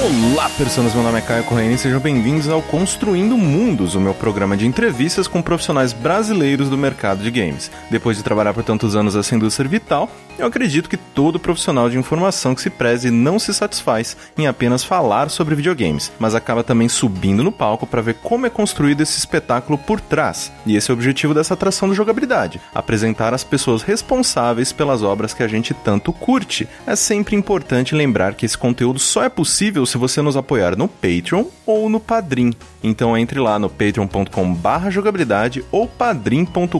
Olá, pessoas, meu nome é Caio Correia e sejam bem-vindos ao Construindo Mundos, o meu programa de entrevistas com profissionais brasileiros do mercado de games. Depois de trabalhar por tantos anos nessa indústria vital, eu acredito que todo profissional de informação que se preze não se satisfaz em apenas falar sobre videogames, mas acaba também subindo no palco para ver como é construído esse espetáculo por trás. E esse é o objetivo dessa atração de jogabilidade: apresentar as pessoas responsáveis pelas obras que a gente tanto curte. É sempre importante lembrar que esse conteúdo só é possível se você nos apoiar no Patreon ou no Padrim. Então entre lá no patreon.com jogabilidade ou padrim.com.br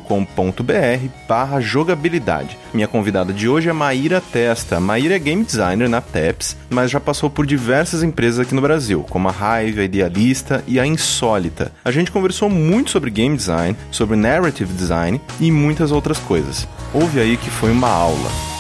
jogabilidade. Minha convidada de hoje é Maíra Testa. Maíra é game designer na TEPS, mas já passou por diversas empresas aqui no Brasil, como a Hive, a Idealista e a Insólita. A gente conversou muito sobre game design, sobre narrative design e muitas outras coisas. Ouve aí que foi uma aula.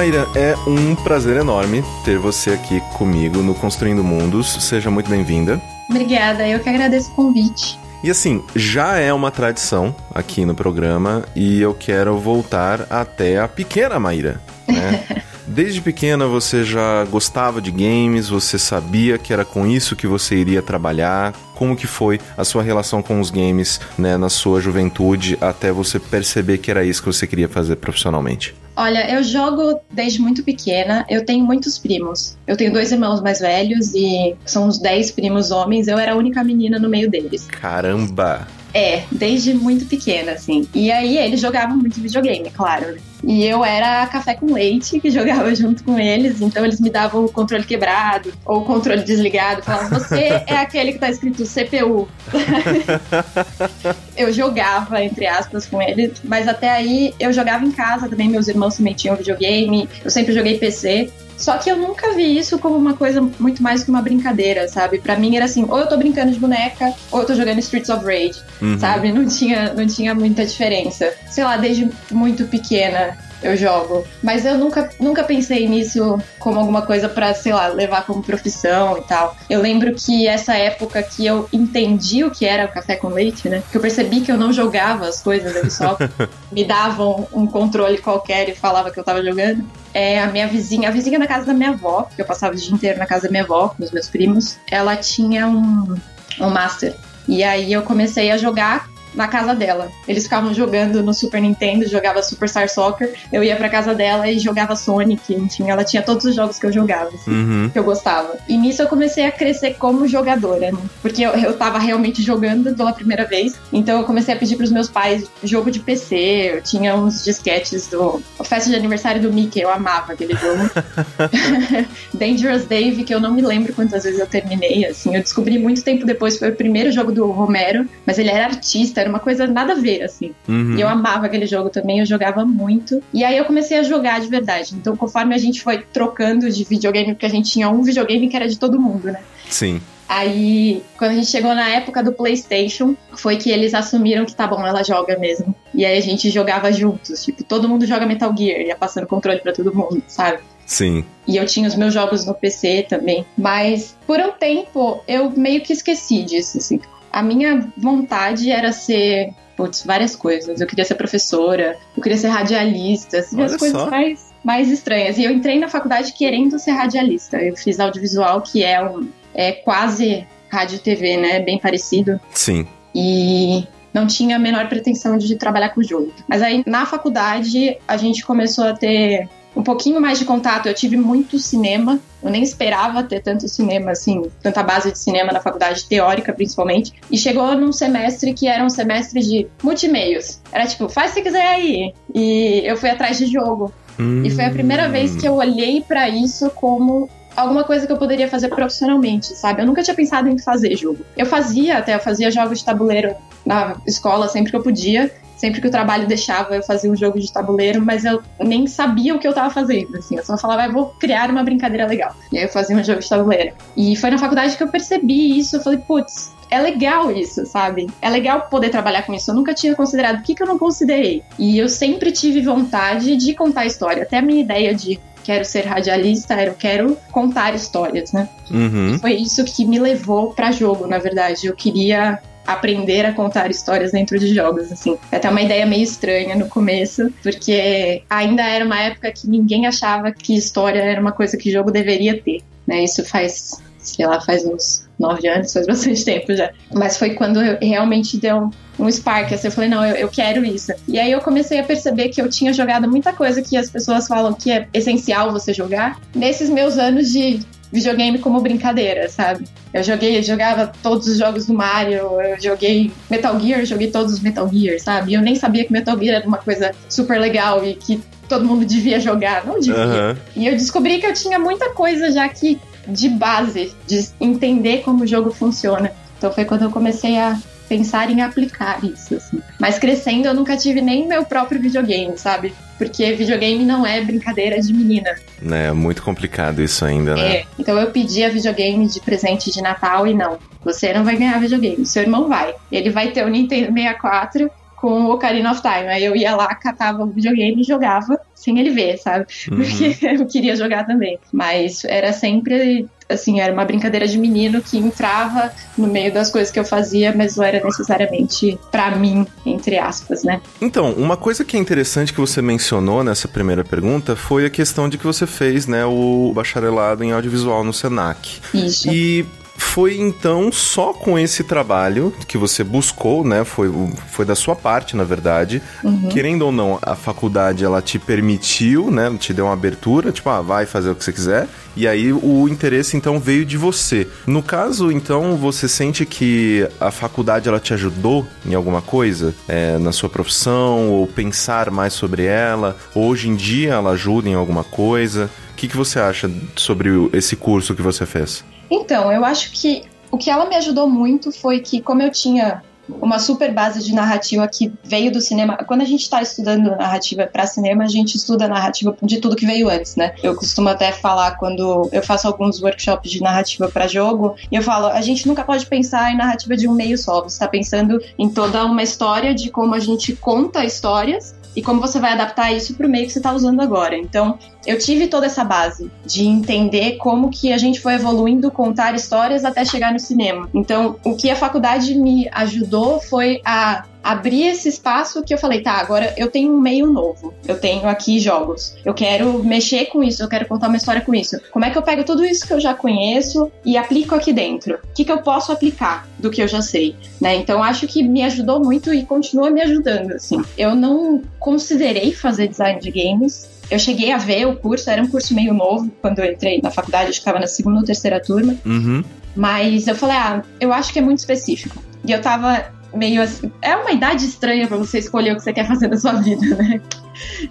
Maíra, é um prazer enorme ter você aqui comigo no Construindo Mundos. Seja muito bem-vinda. Obrigada, eu que agradeço o convite. E assim, já é uma tradição aqui no programa e eu quero voltar até a pequena Maíra, né? Desde pequena você já gostava de games, você sabia que era com isso que você iria trabalhar. Como que foi a sua relação com os games, né, na sua juventude até você perceber que era isso que você queria fazer profissionalmente? Olha, eu jogo desde muito pequena. Eu tenho muitos primos. Eu tenho dois irmãos mais velhos e são uns dez primos homens. Eu era a única menina no meio deles. Caramba! É, desde muito pequena, assim. E aí eles jogavam muito videogame, claro. E eu era café com leite, que jogava junto com eles, então eles me davam o controle quebrado ou o controle desligado. Falavam, você é aquele que tá escrito CPU. eu jogava, entre aspas, com eles, mas até aí eu jogava em casa também, meus irmãos também tinham videogame, eu sempre joguei PC. Só que eu nunca vi isso como uma coisa muito mais que uma brincadeira, sabe? Para mim era assim, ou eu tô brincando de boneca, ou eu tô jogando Streets of Rage, uhum. sabe? Não tinha, não tinha muita diferença. Sei lá, desde muito pequena eu jogo. Mas eu nunca, nunca pensei nisso como alguma coisa para, sei lá, levar como profissão e tal. Eu lembro que essa época que eu entendi o que era o café com leite, né? Que eu percebi que eu não jogava as coisas, eles só me davam um controle qualquer e falava que eu tava jogando. É a minha vizinha, a vizinha da casa da minha avó, porque eu passava o dia inteiro na casa da minha avó com os meus primos, ela tinha um, um master. E aí eu comecei a jogar na casa dela. Eles ficavam jogando no Super Nintendo, jogava Superstar Soccer. Eu ia pra casa dela e jogava Sonic, enfim, ela tinha todos os jogos que eu jogava, assim, uhum. que eu gostava. E nisso eu comecei a crescer como jogadora, né? Porque eu, eu tava realmente jogando pela primeira vez. Então eu comecei a pedir pros meus pais jogo de PC. Eu tinha uns disquetes do a festa de aniversário do Mickey, eu amava aquele jogo. Dangerous Dave, que eu não me lembro quantas vezes eu terminei, assim. Eu descobri muito tempo depois, foi o primeiro jogo do Romero, mas ele era artista era uma coisa nada a ver, assim. Uhum. E eu amava aquele jogo também, eu jogava muito. E aí eu comecei a jogar de verdade. Então, conforme a gente foi trocando de videogame, porque a gente tinha um videogame que era de todo mundo, né? Sim. Aí, quando a gente chegou na época do PlayStation, foi que eles assumiram que tá bom, ela joga mesmo. E aí a gente jogava juntos, tipo, todo mundo joga Metal Gear, ia passando controle para todo mundo, sabe? Sim. E eu tinha os meus jogos no PC também. Mas por um tempo eu meio que esqueci disso, assim a minha vontade era ser putz, várias coisas. Eu queria ser professora, eu queria ser radialista, assim, as coisas mais, mais estranhas. E eu entrei na faculdade querendo ser radialista. Eu fiz audiovisual, que é um é quase rádio e TV, né? Bem parecido. Sim. E não tinha a menor pretensão de trabalhar com o jogo. Mas aí na faculdade a gente começou a ter um pouquinho mais de contato. Eu tive muito cinema. Eu nem esperava ter tanto cinema, assim, tanta base de cinema na faculdade teórica, principalmente. E chegou num semestre que era um semestre de multimeios. Era tipo, faz se quiser aí. E eu fui atrás de jogo. Hum. E foi a primeira vez que eu olhei para isso como alguma coisa que eu poderia fazer profissionalmente, sabe? Eu nunca tinha pensado em fazer jogo. Eu fazia até, eu fazia jogos de tabuleiro na escola sempre que eu podia, sempre que o trabalho deixava, eu fazia um jogo de tabuleiro, mas eu nem sabia o que eu tava fazendo, assim. Eu só falava, ah, eu vou criar uma brincadeira legal. E aí eu fazia um jogo de tabuleiro. E foi na faculdade que eu percebi isso. Eu falei, putz, é legal isso, sabe? É legal poder trabalhar com isso. Eu nunca tinha considerado o que, que eu não considerei. E eu sempre tive vontade de contar história. Até a minha ideia de quero ser radialista, era eu quero contar histórias, né? Uhum. Foi isso que me levou para jogo, na verdade. Eu queria aprender a contar histórias dentro de jogos, assim. É até uma ideia meio estranha no começo, porque ainda era uma época que ninguém achava que história era uma coisa que jogo deveria ter, né? Isso faz, sei lá, faz uns nove anos, faz bastante tempo já. Mas foi quando realmente deu um spark, assim, eu falei, não, eu, eu quero isso. E aí eu comecei a perceber que eu tinha jogado muita coisa que as pessoas falam que é essencial você jogar. Nesses meus anos de videogame como brincadeira, sabe? Eu joguei, eu jogava todos os jogos do Mario, eu joguei Metal Gear, joguei todos os Metal Gear, sabe? Eu nem sabia que Metal Gear era uma coisa super legal e que todo mundo devia jogar, não devia. Uhum. E eu descobri que eu tinha muita coisa já que de base, de entender como o jogo funciona. Então foi quando eu comecei a pensar em aplicar isso, assim. Mas crescendo eu nunca tive nem meu próprio videogame, sabe? Porque videogame não é brincadeira de menina. É muito complicado isso ainda, né? É. Então eu pedia videogame de presente de Natal e não. Você não vai ganhar videogame, seu irmão vai. Ele vai ter o Nintendo 64 com o Ocarina of Time. Aí eu ia lá, catava o videogame e jogava sem ele ver, sabe? Uhum. Porque eu queria jogar também. Mas era sempre assim, era uma brincadeira de menino que entrava no meio das coisas que eu fazia, mas não era necessariamente pra mim, entre aspas, né? Então, uma coisa que é interessante que você mencionou nessa primeira pergunta foi a questão de que você fez, né, o bacharelado em audiovisual no Senac. Isso. E foi então só com esse trabalho que você buscou, né? Foi, foi da sua parte, na verdade. Uhum. Querendo ou não, a faculdade ela te permitiu, né? Te deu uma abertura, tipo, ah, vai fazer o que você quiser. E aí o interesse então veio de você. No caso, então, você sente que a faculdade ela te ajudou em alguma coisa? É, na sua profissão, ou pensar mais sobre ela? Hoje em dia ela ajuda em alguma coisa? O que, que você acha sobre esse curso que você fez? Então, eu acho que o que ela me ajudou muito foi que, como eu tinha uma super base de narrativa que veio do cinema. Quando a gente está estudando narrativa para cinema, a gente estuda narrativa de tudo que veio antes, né? Eu costumo até falar quando eu faço alguns workshops de narrativa para jogo, e eu falo, a gente nunca pode pensar em narrativa de um meio só. Você está pensando em toda uma história de como a gente conta histórias e como você vai adaptar isso para o meio que você está usando agora. Então, eu tive toda essa base de entender como que a gente foi evoluindo contar histórias até chegar no cinema. Então, o que a faculdade me ajudou foi a abrir esse espaço que eu falei, tá, agora eu tenho um meio novo. Eu tenho aqui jogos. Eu quero mexer com isso, eu quero contar uma história com isso. Como é que eu pego tudo isso que eu já conheço e aplico aqui dentro? O que, que eu posso aplicar do que eu já sei, né? Então acho que me ajudou muito e continua me ajudando, assim. Eu não considerei fazer design de games, eu cheguei a ver o curso, era um curso meio novo quando eu entrei na faculdade, acho que estava na segunda ou terceira turma. Uhum. Mas eu falei, ah, eu acho que é muito específico. E eu tava meio assim. É uma idade estranha para você escolher o que você quer fazer da sua vida, né?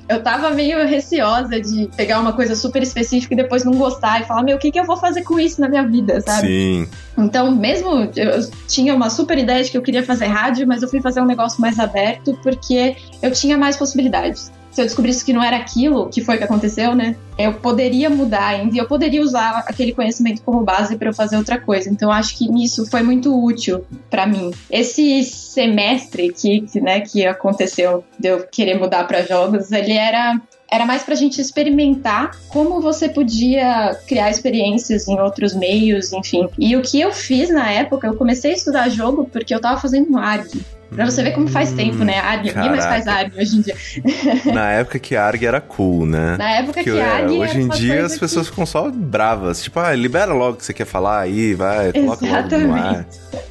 Eu tava meio receosa de pegar uma coisa super específica e depois não gostar e falar, meu, o que, que eu vou fazer com isso na minha vida, sabe? Sim. Então, mesmo eu tinha uma super ideia de que eu queria fazer rádio, mas eu fui fazer um negócio mais aberto porque eu tinha mais possibilidades se eu descobrisse que não era aquilo que foi que aconteceu, né? Eu poderia mudar ainda e eu poderia usar aquele conhecimento como base para eu fazer outra coisa. Então acho que nisso foi muito útil para mim. Esse semestre que, né, que aconteceu de eu querer mudar para jogos, ele era era mais pra gente experimentar como você podia criar experiências em outros meios, enfim. E o que eu fiz na época, eu comecei a estudar jogo porque eu tava fazendo um ARG. Pra você ver como faz tempo, né? ARG, ninguém mais faz ARG hoje em dia. Na época que ARG era cool, né? Na época que, que ARG Hoje em dia as pessoas que... ficam só bravas. Tipo, ah, libera logo o que você quer falar aí, vai, coloca logo no ar.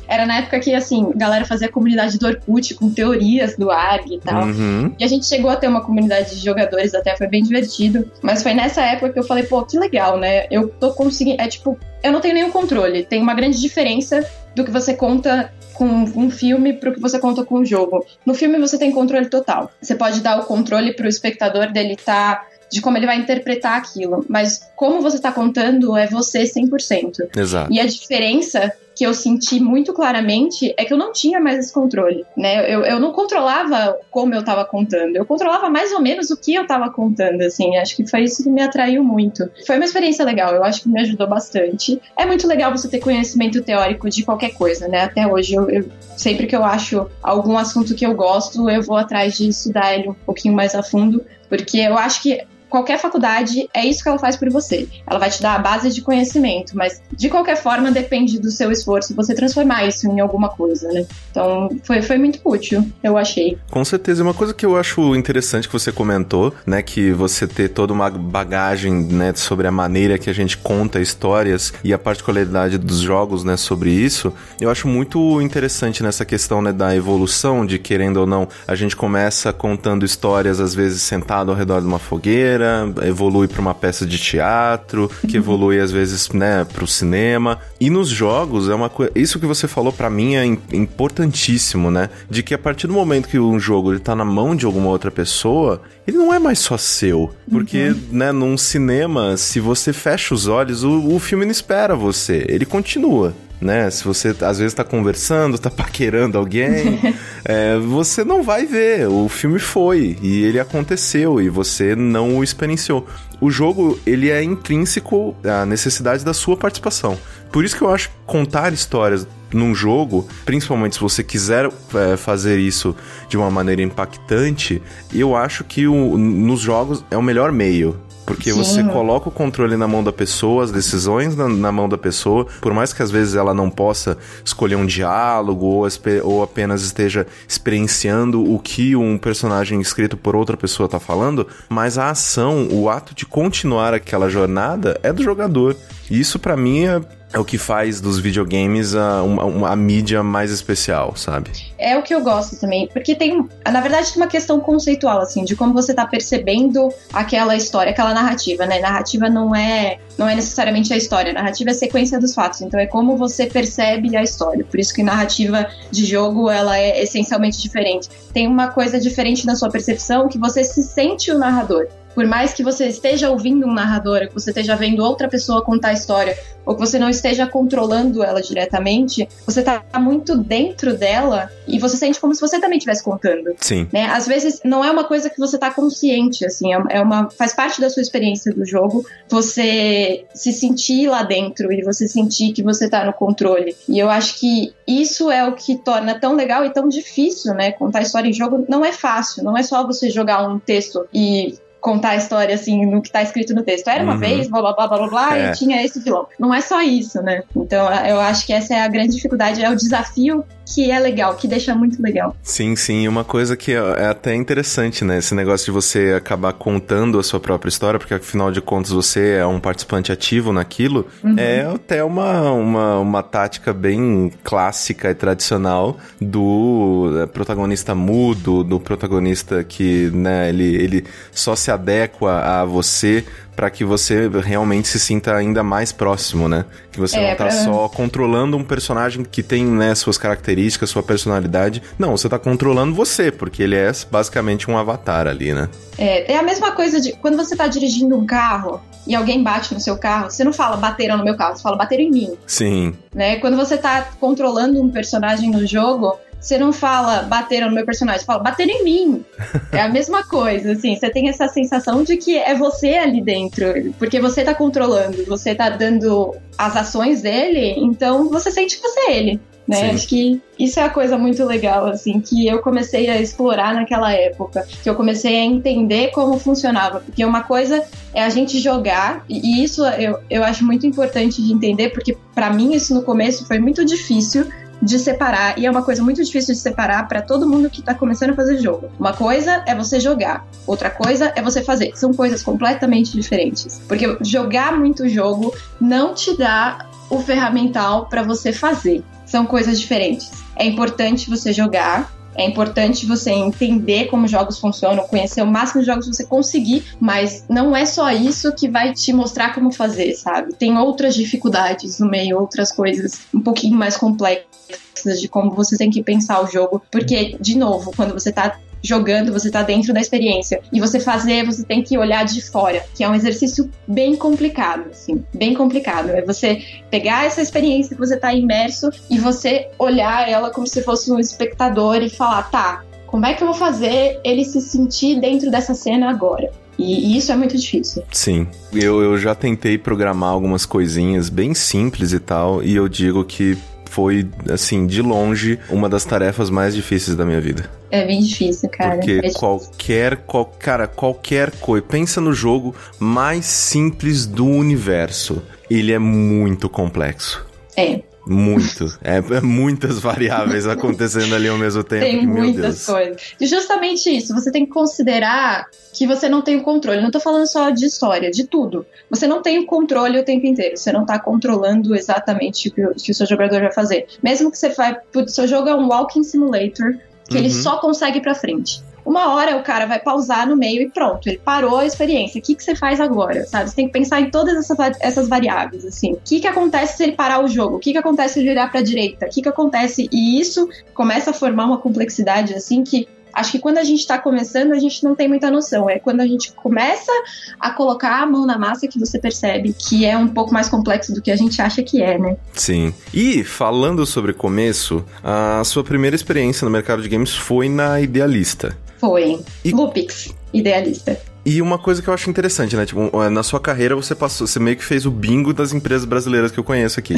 Era na época que, assim, a galera fazia comunidade do Orkut com teorias do ARG e tal. Uhum. E a gente chegou a ter uma comunidade de jogadores até, foi bem divertido. Mas foi nessa época que eu falei, pô, que legal, né? Eu tô conseguindo. É tipo, eu não tenho nenhum controle. Tem uma grande diferença do que você conta com um filme para o que você conta com um jogo. No filme você tem controle total. Você pode dar o controle para o espectador dele estar. Tá de como ele vai interpretar aquilo. Mas como você está contando é você 100%. Exato. E a diferença que eu senti muito claramente é que eu não tinha mais esse controle, né? Eu, eu não controlava como eu estava contando, eu controlava mais ou menos o que eu estava contando, assim. Acho que foi isso que me atraiu muito. Foi uma experiência legal, eu acho que me ajudou bastante. É muito legal você ter conhecimento teórico de qualquer coisa, né? Até hoje, eu, eu sempre que eu acho algum assunto que eu gosto, eu vou atrás de estudar ele um pouquinho mais a fundo, porque eu acho que qualquer faculdade é isso que ela faz por você. Ela vai te dar a base de conhecimento, mas de qualquer forma depende do seu esforço você transformar isso em alguma coisa, né? Então foi, foi muito útil, eu achei. Com certeza. Uma coisa que eu acho interessante que você comentou, né, que você ter toda uma bagagem, né, sobre a maneira que a gente conta histórias e a particularidade dos jogos, né, sobre isso, eu acho muito interessante nessa questão, né, da evolução de querendo ou não, a gente começa contando histórias às vezes sentado ao redor de uma fogueira, evolui para uma peça de teatro, que uhum. evolui às vezes, né, para o cinema. E nos jogos é uma coisa, isso que você falou para mim é importantíssimo, né, de que a partir do momento que um jogo ele tá na mão de alguma outra pessoa, ele não é mais só seu. Porque, uhum. né, num cinema, se você fecha os olhos, o, o filme não espera você. Ele continua né? Se você às vezes tá conversando, tá paquerando alguém, é, você não vai ver. O filme foi e ele aconteceu e você não o experienciou. O jogo, ele é intrínseco à necessidade da sua participação. Por isso que eu acho que contar histórias num jogo, principalmente se você quiser é, fazer isso de uma maneira impactante, eu acho que o, nos jogos é o melhor meio. Porque Sim. você coloca o controle na mão da pessoa, as decisões na, na, mão da pessoa, por mais que às vezes ela não possa escolher um diálogo ou, ou apenas esteja experienciando o que um personagem escrito por outra pessoa está falando, mas a ação, o ato de continuar aquela jornada é do jogador. E isso para mim é é o que faz dos videogames a, uma, a mídia mais especial, sabe? É o que eu gosto também, porque tem, na verdade, tem uma questão conceitual, assim, de como você tá percebendo aquela história, aquela narrativa, né? Narrativa não é, não é necessariamente a história, narrativa é a sequência dos fatos, então é como você percebe a história. Por isso que narrativa de jogo, ela é essencialmente diferente. Tem uma coisa diferente na sua percepção que você se sente o narrador por mais que você esteja ouvindo um narrador, que você esteja vendo outra pessoa contar a história, ou que você não esteja controlando ela diretamente, você tá muito dentro dela e você sente como se você também estivesse contando. Sim. Né? Às vezes não é uma coisa que você tá consciente, assim, é, é uma faz parte da sua experiência do jogo, você se sentir lá dentro e você sentir que você tá no controle. E eu acho que isso é o que torna tão legal e tão difícil, né? Contar história em jogo não é fácil, não é só você jogar um texto e contar a história assim no que tá escrito no texto. Era uma uhum. vez, blá blá blá blá blá, é. e tinha esse vilão. Não é só isso, né? Então eu acho que essa é a grande dificuldade, é o desafio que é legal, que deixa muito legal. Sim, sim. Uma coisa que é até interessante, né? Esse negócio de você acabar contando a sua própria história, porque afinal de contas você é um participante ativo naquilo, uhum. é até uma, uma, uma tática bem clássica e tradicional do é, protagonista mudo, do protagonista que, né, ele, ele só se adequa a você para que você realmente se sinta ainda mais próximo, né? Que você é, não tá pra... só controlando um personagem que tem, né, suas características, sua personalidade. Não, você tá controlando você, porque ele é basicamente um avatar ali, né? É, é a mesma coisa de quando você tá dirigindo um carro e alguém bate no seu carro, você não fala bateram no meu carro, você fala bateram em mim. Sim. Né? Quando você tá controlando um personagem no jogo, você não fala bateram no meu personagem, você fala bateram em mim. É a mesma coisa, assim, você tem essa sensação de que é você ali dentro, porque você tá controlando, você tá dando as ações dele, então você sente que você é ele. Né? Acho que isso é a coisa muito legal, assim, que eu comecei a explorar naquela época, que eu comecei a entender como funcionava, porque uma coisa é a gente jogar, e isso eu, eu acho muito importante de entender, porque para mim isso no começo foi muito difícil, de separar, e é uma coisa muito difícil de separar para todo mundo que tá começando a fazer jogo. Uma coisa é você jogar, outra coisa é você fazer. São coisas completamente diferentes. Porque jogar muito jogo não te dá o ferramental para você fazer. São coisas diferentes. É importante você jogar, é importante você entender como jogos funcionam, conhecer o máximo de jogos que você conseguir, mas não é só isso que vai te mostrar como fazer, sabe? Tem outras dificuldades no meio, outras coisas um pouquinho mais complexas de como você tem que pensar o jogo, porque de novo, quando você tá jogando, você tá dentro da experiência. E você fazer, você tem que olhar de fora, que é um exercício bem complicado, assim, bem complicado. É você pegar essa experiência que você tá imerso e você olhar ela como se fosse um espectador e falar, tá, como é que eu vou fazer ele se sentir dentro dessa cena agora? E, isso é muito difícil. Sim. Eu, eu já tentei programar algumas coisinhas bem simples e tal, e eu digo que foi, assim, de longe, uma das tarefas mais difíceis da minha vida. É bem difícil, cara. Porque é difícil. qualquer, qual, cara, qualquer coisa. Pensa no jogo mais simples do universo. Ele é muito complexo. É. Muito. É, é muitas variáveis acontecendo ali ao mesmo tempo. Tem que, muitas coisas. E justamente isso, você tem que considerar que você não tem o controle. Não tô falando só de história, de tudo. Você não tem o controle o tempo inteiro. Você não tá controlando exatamente o que o, que o seu jogador vai fazer. Mesmo que você vai. Seu jogo é um walking simulator, que ele Uhum. só consegue ir pra frente. Uma hora o cara vai pausar no meio e pronto, ele parou a experiência. O que, que você faz agora? Sabe? Você tem que pensar em todas essas, essas variáveis, assim. O que, que acontece se ele parar o jogo? O que, que acontece se ele virar pra direita? O que, que acontece? E isso começa a formar uma complexidade, assim, que acho que quando a gente tá começando, a gente não tem muita noção. É quando a gente começa a colocar a mão na massa que você percebe que é um pouco mais complexo do que a gente acha que é, né? Sim. E, falando sobre começo, a sua primeira experiência no mercado de games foi na Idealista. Foi. E- Lupix, idealista. E uma coisa que eu acho interessante, né? Tipo, na sua carreira você passou, você meio que fez o bingo das empresas brasileiras que eu conheço aqui.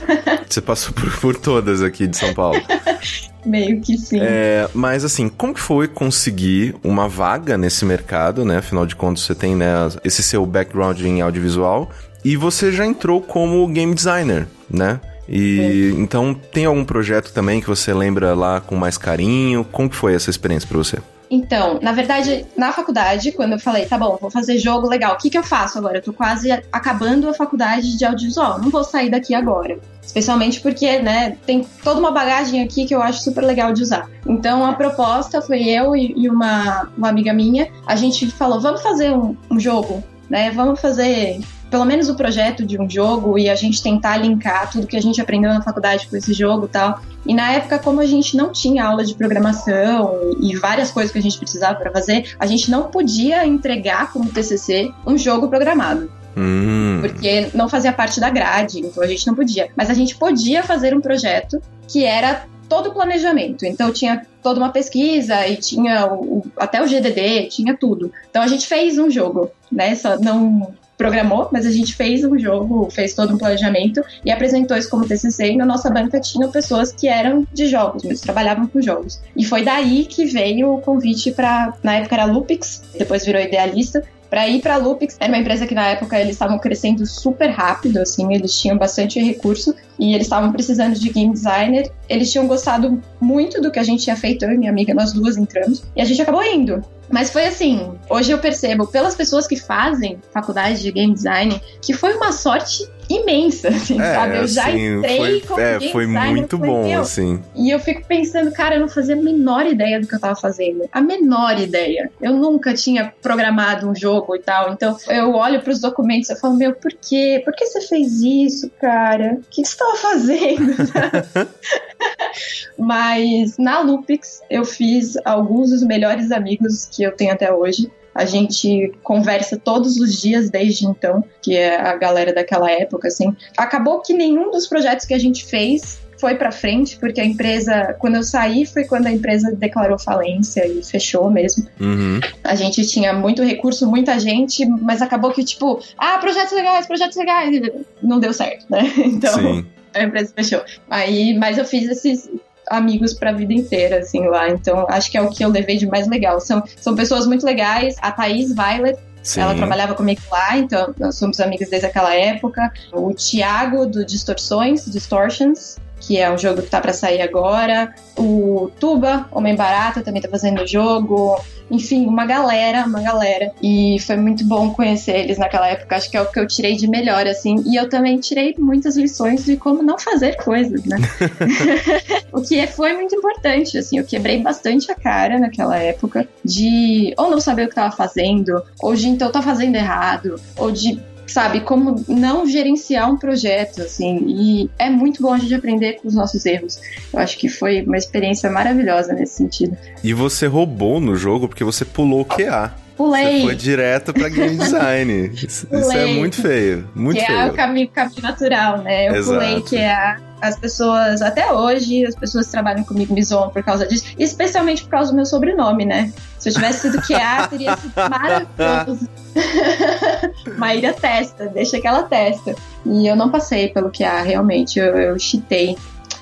você passou por, por todas aqui de São Paulo. Meio que sim. É, mas assim, como que foi conseguir uma vaga nesse mercado, né? Afinal de contas, você tem, né, esse seu background em audiovisual e você já entrou como game designer, né? E então tem algum projeto também que você lembra lá com mais carinho? Como que foi essa experiência pra você? Então, na verdade, na faculdade, quando eu falei, tá bom, vou fazer jogo legal, o que, que eu faço agora? Eu tô quase acabando a faculdade de audiovisual, não vou sair daqui agora. Especialmente porque, né, tem toda uma bagagem aqui que eu acho super legal de usar. Então, a proposta foi eu e uma, uma amiga minha, a gente falou, vamos fazer um, um jogo, né, vamos fazer pelo menos o projeto de um jogo e a gente tentar linkar tudo que a gente aprendeu na faculdade com esse jogo e tal. E na época, como a gente não tinha aula de programação e várias coisas que a gente precisava para fazer, a gente não podia entregar como TCC um jogo programado, Hum, porque não fazia parte da grade, então a gente não podia. Mas a gente podia fazer um projeto que era todo o planejamento. Então tinha toda uma pesquisa e tinha o- o- até o GDD, tinha tudo. Então a gente fez um jogo, né? Só não programou, mas a gente fez um jogo, fez todo um planejamento e apresentou isso como TCC. E na nossa banca tinham pessoas que eram de jogos, mas trabalhavam com jogos. E foi daí que veio o convite para, na época era Lupix, depois virou Idealista, para ir para Lupix. Era uma empresa que na época eles estavam crescendo super rápido, assim, eles tinham bastante recurso e eles estavam precisando de game designer. Eles tinham gostado muito do que a gente tinha feito, eu e minha amiga, nós duas entramos, e a gente acabou indo. Mas foi assim, hoje eu percebo pelas pessoas que fazem faculdade de game design que foi uma sorte imensa, assim, sabe? Eu já assim, entrei foi, como é, foi designer, muito falei, bom, "Meu, assim. e eu fico pensando, cara, eu não fazia a menor ideia do que eu tava fazendo. A menor ideia. Eu nunca tinha programado um jogo e tal. Então eu olho pros documentos e falo, meu, por quê? Por que você fez isso, cara? O que você tava fazendo? Mas na Lupix eu fiz alguns dos melhores amigos que eu tenho até hoje. A gente conversa todos os dias desde então, que é a galera daquela época, assim. Acabou que nenhum dos projetos que a gente fez foi pra frente, porque a empresa, quando eu saí, foi quando a empresa declarou falência e fechou mesmo. Uhum. A gente tinha muito recurso, muita gente, mas acabou que, tipo, ah, projetos legais, projetos legais, não deu certo, né? Então, Sim. a empresa fechou. Aí, mas eu fiz esses amigos pra vida inteira, assim, lá. Então, acho que é o que eu levei de mais legal. São, são pessoas muito legais. A Thaís Violet, Sim. ela trabalhava comigo lá, então nós somos amigos desde aquela época. O Thiago, do Distorções, Distortions, que é um jogo que tá pra sair agora. O Tuba, Homem Barata, também tá fazendo o jogo. Enfim, uma galera, uma galera. E foi muito bom conhecer eles naquela época. Acho que é o que eu tirei de melhor, assim. E eu também tirei muitas lições de como não fazer coisas, né? o que é- foi muito importante, assim. Eu quebrei bastante a cara naquela época de ou não saber o que tava fazendo, ou de então tá fazendo errado, ou de sabe, como não gerenciar um projeto, assim, e é muito bom a gente aprender com os nossos erros. Eu acho que foi uma experiência maravilhosa nesse sentido. E você roubou no jogo porque você pulou o QA. Pulei, Você foi direto pra game design. Isso, é muito feio. Muito que feio. é o caminho, caminho natural, né? Eu Exato. pulei que é as pessoas, até hoje, as pessoas que trabalham comigo me zoam por causa disso, especialmente por causa do meu sobrenome, né? Se eu tivesse sido QA, teria sido maravilhoso. Maíra testa, deixa que ela testa. E eu não passei pelo QA, realmente, eu, eu cheatei.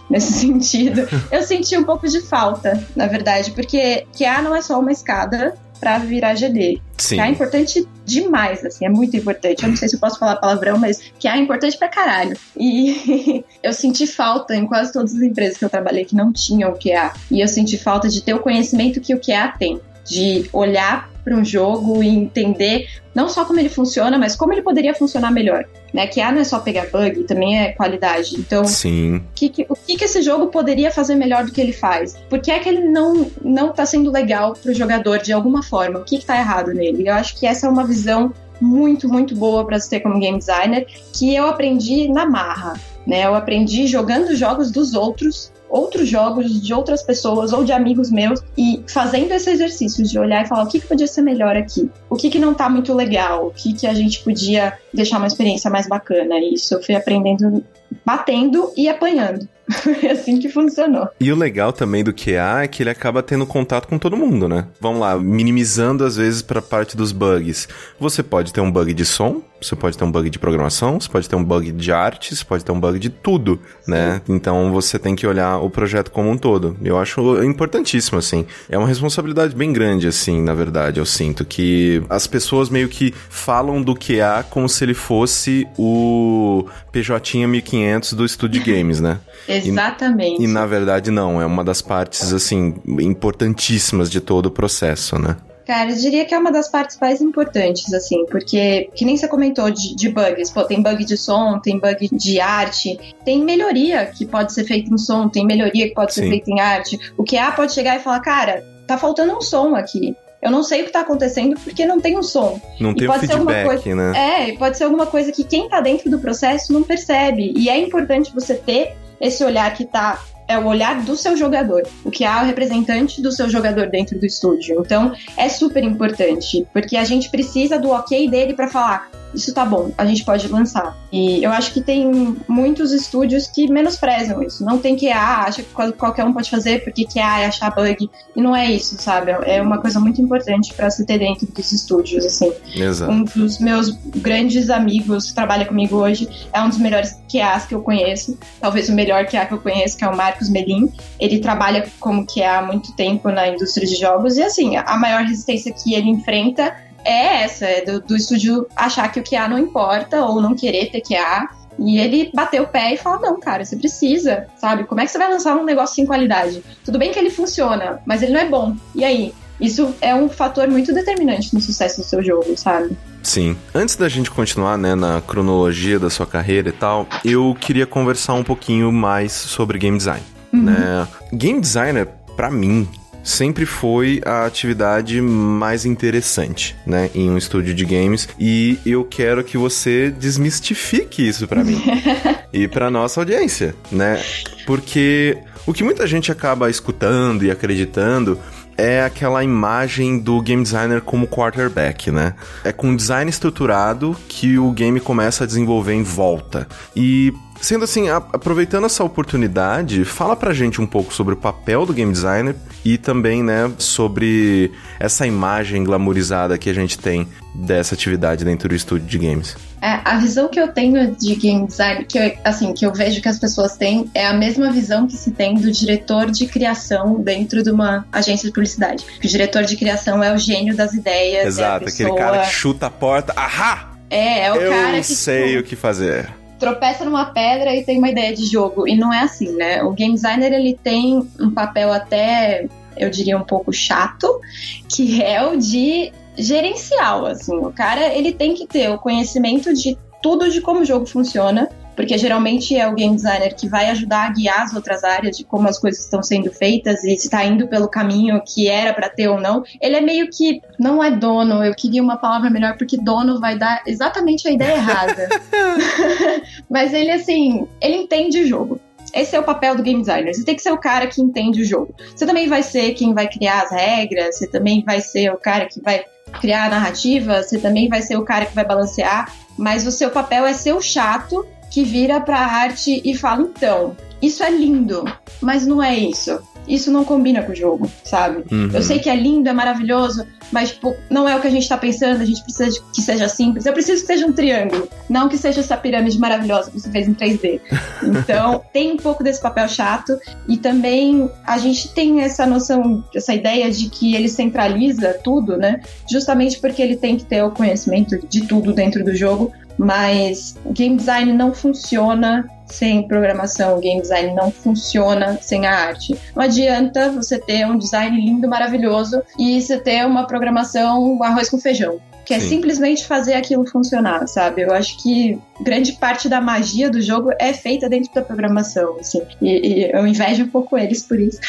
nesse sentido. Eu senti um pouco de falta, na verdade, porque QA não é só uma escada para virar GD. Sim. Que é importante demais, assim, é muito importante. Eu não sei se eu posso falar palavrão, mas que é importante pra caralho. E eu senti falta em quase todas as empresas que eu trabalhei que não tinham o QA. E eu senti falta de ter o conhecimento que o QA tem. De olhar para um jogo e entender não só como ele funciona, mas como ele poderia funcionar melhor. Né? Que A não é só pegar bug, também é qualidade. Então, Sim. Que, que, o que, que esse jogo poderia fazer melhor do que ele faz? Por que é que ele não, não tá sendo legal pro jogador de alguma forma? O que, que tá errado nele? Eu acho que essa é uma visão muito, muito boa para se ter como game designer, que eu aprendi na marra. Né? Eu aprendi jogando jogos dos outros outros jogos de outras pessoas ou de amigos meus e fazendo esse exercício de olhar e falar o que, que podia ser melhor aqui, o que, que não tá muito legal, o que, que a gente podia deixar uma experiência mais bacana. E isso eu fui aprendendo batendo e apanhando. é assim que funcionou. E o legal também do QA é que ele acaba tendo contato com todo mundo, né? Vamos lá, minimizando às vezes para a parte dos bugs. Você pode ter um bug de som, você pode ter um bug de programação, você pode ter um bug de arte, você pode ter um bug de tudo, né? Então você tem que olhar o projeto como um todo. Eu acho importantíssimo, assim. É uma responsabilidade bem grande, assim, na verdade, eu sinto. Que as pessoas meio que falam do QA como se ele fosse o PJ 1500 do Studio Games, né? Exatamente. E, e, na verdade não, é uma das partes assim importantíssimas de todo o processo, né? Cara, eu diria que é uma das partes mais importantes, assim, porque, que nem você comentou de, de, bugs, pô, tem bug de som, tem bug de arte, tem melhoria que pode ser feita em som, tem melhoria que pode ser Sim. feita em arte. O que a pode chegar e falar, cara, tá faltando um som aqui. Eu não sei o que tá acontecendo porque não tem um som. Não e tem pode feedback, coisa, né? É, pode ser alguma coisa que quem tá dentro do processo não percebe. E é importante você ter esse olhar que tá é o olhar do seu jogador, o que há o representante do seu jogador dentro do estúdio. Então, é super importante, porque a gente precisa do ok dele para falar: isso tá bom, a gente pode lançar. E eu acho que tem muitos estúdios que menosprezam isso. Não tem QA, acha que qualquer um pode fazer porque QA é achar bug. E não é isso, sabe? É uma coisa muito importante para se ter dentro dos estúdios, assim. Exato. Um dos meus grandes amigos que trabalha comigo hoje é um dos melhores QAs que eu conheço. Talvez o melhor QA que eu conheço, que é o Marcos Melim. Ele trabalha como QA há muito tempo na indústria de jogos. E assim, a maior resistência que ele enfrenta é essa, é do, do estúdio achar que o QA não importa ou não querer ter QA. E ele bateu o pé e falou: não, cara, você precisa, sabe? Como é que você vai lançar um negócio sem qualidade? Tudo bem que ele funciona, mas ele não é bom. E aí? Isso é um fator muito determinante no sucesso do seu jogo, sabe? Sim. Antes da gente continuar, né, na cronologia da sua carreira e tal, eu queria conversar um pouquinho mais sobre game design. Uhum. Né? Game designer, para mim, sempre foi a atividade mais interessante, né, em um estúdio de games e eu quero que você desmistifique isso para mim e para nossa audiência, né? Porque o que muita gente acaba escutando e acreditando é aquela imagem do game designer como quarterback, né? É com design estruturado que o game começa a desenvolver em volta. E Sendo assim, aproveitando essa oportunidade, fala pra gente um pouco sobre o papel do game designer e também, né, sobre essa imagem glamourizada que a gente tem dessa atividade dentro do estúdio de games. É, a visão que eu tenho de game design, que eu, assim, que eu vejo que as pessoas têm, é a mesma visão que se tem do diretor de criação dentro de uma agência de publicidade. O diretor de criação é o gênio das ideias. É Exato, é pessoa... aquele cara que chuta a porta. Ahá! É, é o eu cara que. Eu sei tipo, o que fazer tropeça numa pedra e tem uma ideia de jogo. E não é assim, né? O game designer ele tem um papel até, eu diria, um pouco chato, que é o de gerencial, assim. O cara, ele tem que ter o conhecimento de tudo de como o jogo funciona, porque geralmente é o game designer que vai ajudar a guiar as outras áreas de como as coisas estão sendo feitas e se está indo pelo caminho que era para ter ou não. Ele é meio que não é dono, eu queria uma palavra melhor porque dono vai dar exatamente a ideia errada. Mas ele assim, ele entende o jogo. Esse é o papel do game designer. Você tem que ser o cara que entende o jogo. Você também vai ser quem vai criar as regras, você também vai ser o cara que vai criar a narrativa, você também vai ser o cara que vai balancear, mas o seu papel é ser o chato que vira pra arte e fala: então, isso é lindo, mas não é isso isso não combina com o jogo, sabe? Uhum. Eu sei que é lindo, é maravilhoso, mas tipo, não é o que a gente tá pensando, a gente precisa que seja simples. Eu preciso que seja um triângulo, não que seja essa pirâmide maravilhosa que você fez em 3D. Então, tem um pouco desse papel chato e também a gente tem essa noção, essa ideia de que ele centraliza tudo, né? Justamente porque ele tem que ter o conhecimento de tudo dentro do jogo, mas game design não funciona sem programação, game design não funciona sem a arte. Não adianta você ter um design lindo, maravilhoso e você ter uma programação arroz com feijão que é Sim. simplesmente fazer aquilo funcionar, sabe? Eu acho que grande parte da magia do jogo é feita dentro da programação, assim. E, e eu invejo um pouco eles por isso.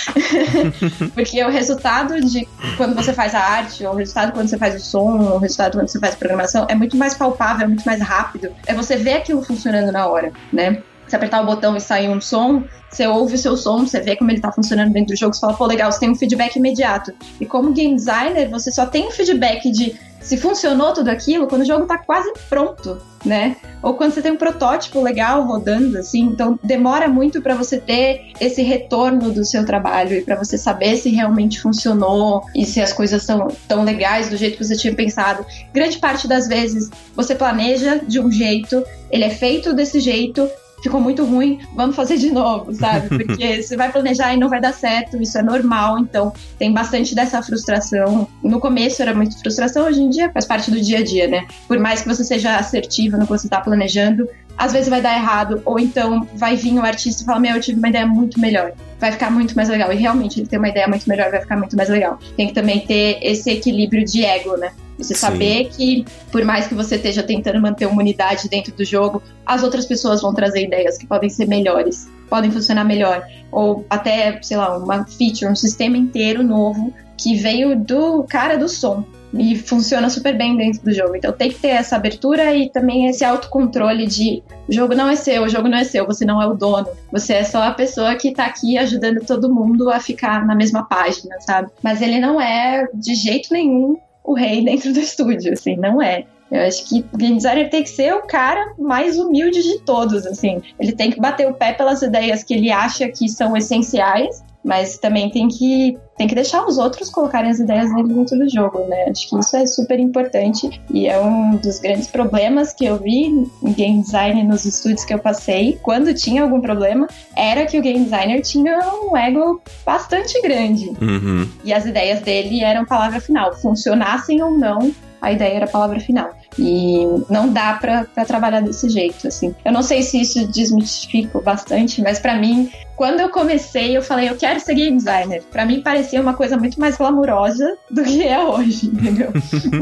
Porque o resultado de quando você faz a arte, ou o resultado quando você faz o som, ou o resultado quando você faz a programação é muito mais palpável, é muito mais rápido. É você ver aquilo funcionando na hora, né? Você apertar o botão e sair um som, você ouve o seu som, você vê como ele tá funcionando dentro do jogo, você fala, pô, legal, você tem um feedback imediato. E como game designer, você só tem um feedback de se funcionou tudo aquilo quando o jogo tá quase pronto, né? Ou quando você tem um protótipo legal rodando, assim. Então demora muito para você ter esse retorno do seu trabalho e para você saber se realmente funcionou e se as coisas estão tão legais do jeito que você tinha pensado. Grande parte das vezes você planeja de um jeito, ele é feito desse jeito, ficou muito ruim, vamos fazer de novo, sabe? Porque você vai planejar e não vai dar certo, isso é normal, então tem bastante dessa frustração. No começo era muito frustração, hoje em dia faz parte do dia a dia, né? Por mais que você seja assertivo no que você está planejando, às vezes vai dar errado, ou então vai vir o um artista e falar: Meu, eu tive uma ideia muito melhor, vai ficar muito mais legal. E realmente ele tem uma ideia muito melhor, vai ficar muito mais legal. Tem que também ter esse equilíbrio de ego, né? Você Sim. saber que, por mais que você esteja tentando manter uma unidade dentro do jogo, as outras pessoas vão trazer ideias que podem ser melhores, podem funcionar melhor. Ou até, sei lá, uma feature, um sistema inteiro novo que veio do cara do som e funciona super bem dentro do jogo. Então tem que ter essa abertura e também esse autocontrole de o jogo não é seu, o jogo não é seu, você não é o dono. Você é só a pessoa que tá aqui ajudando todo mundo a ficar na mesma página, sabe? Mas ele não é de jeito nenhum o rei dentro do estúdio, assim, não é. Eu acho que o game designer tem que ser o cara mais humilde de todos, assim. Ele tem que bater o pé pelas ideias que ele acha que são essenciais mas também tem que, tem que deixar os outros colocarem as ideias dele dentro do jogo, né? Acho que isso é super importante e é um dos grandes problemas que eu vi em game design nos estudos que eu passei. Quando tinha algum problema, era que o game designer tinha um ego bastante grande. Uhum. E as ideias dele eram palavra final. Funcionassem ou não, a ideia era a palavra final. E não dá para trabalhar desse jeito, assim. Eu não sei se isso desmistifica bastante, mas para mim, quando eu comecei, eu falei, eu quero ser game designer. Para mim parecia uma coisa muito mais glamurosa do que é hoje, entendeu?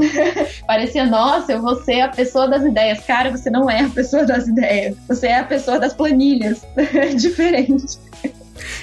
parecia, nossa, eu vou ser a pessoa das ideias. Cara, você não é a pessoa das ideias. Você é a pessoa das planilhas. É diferente.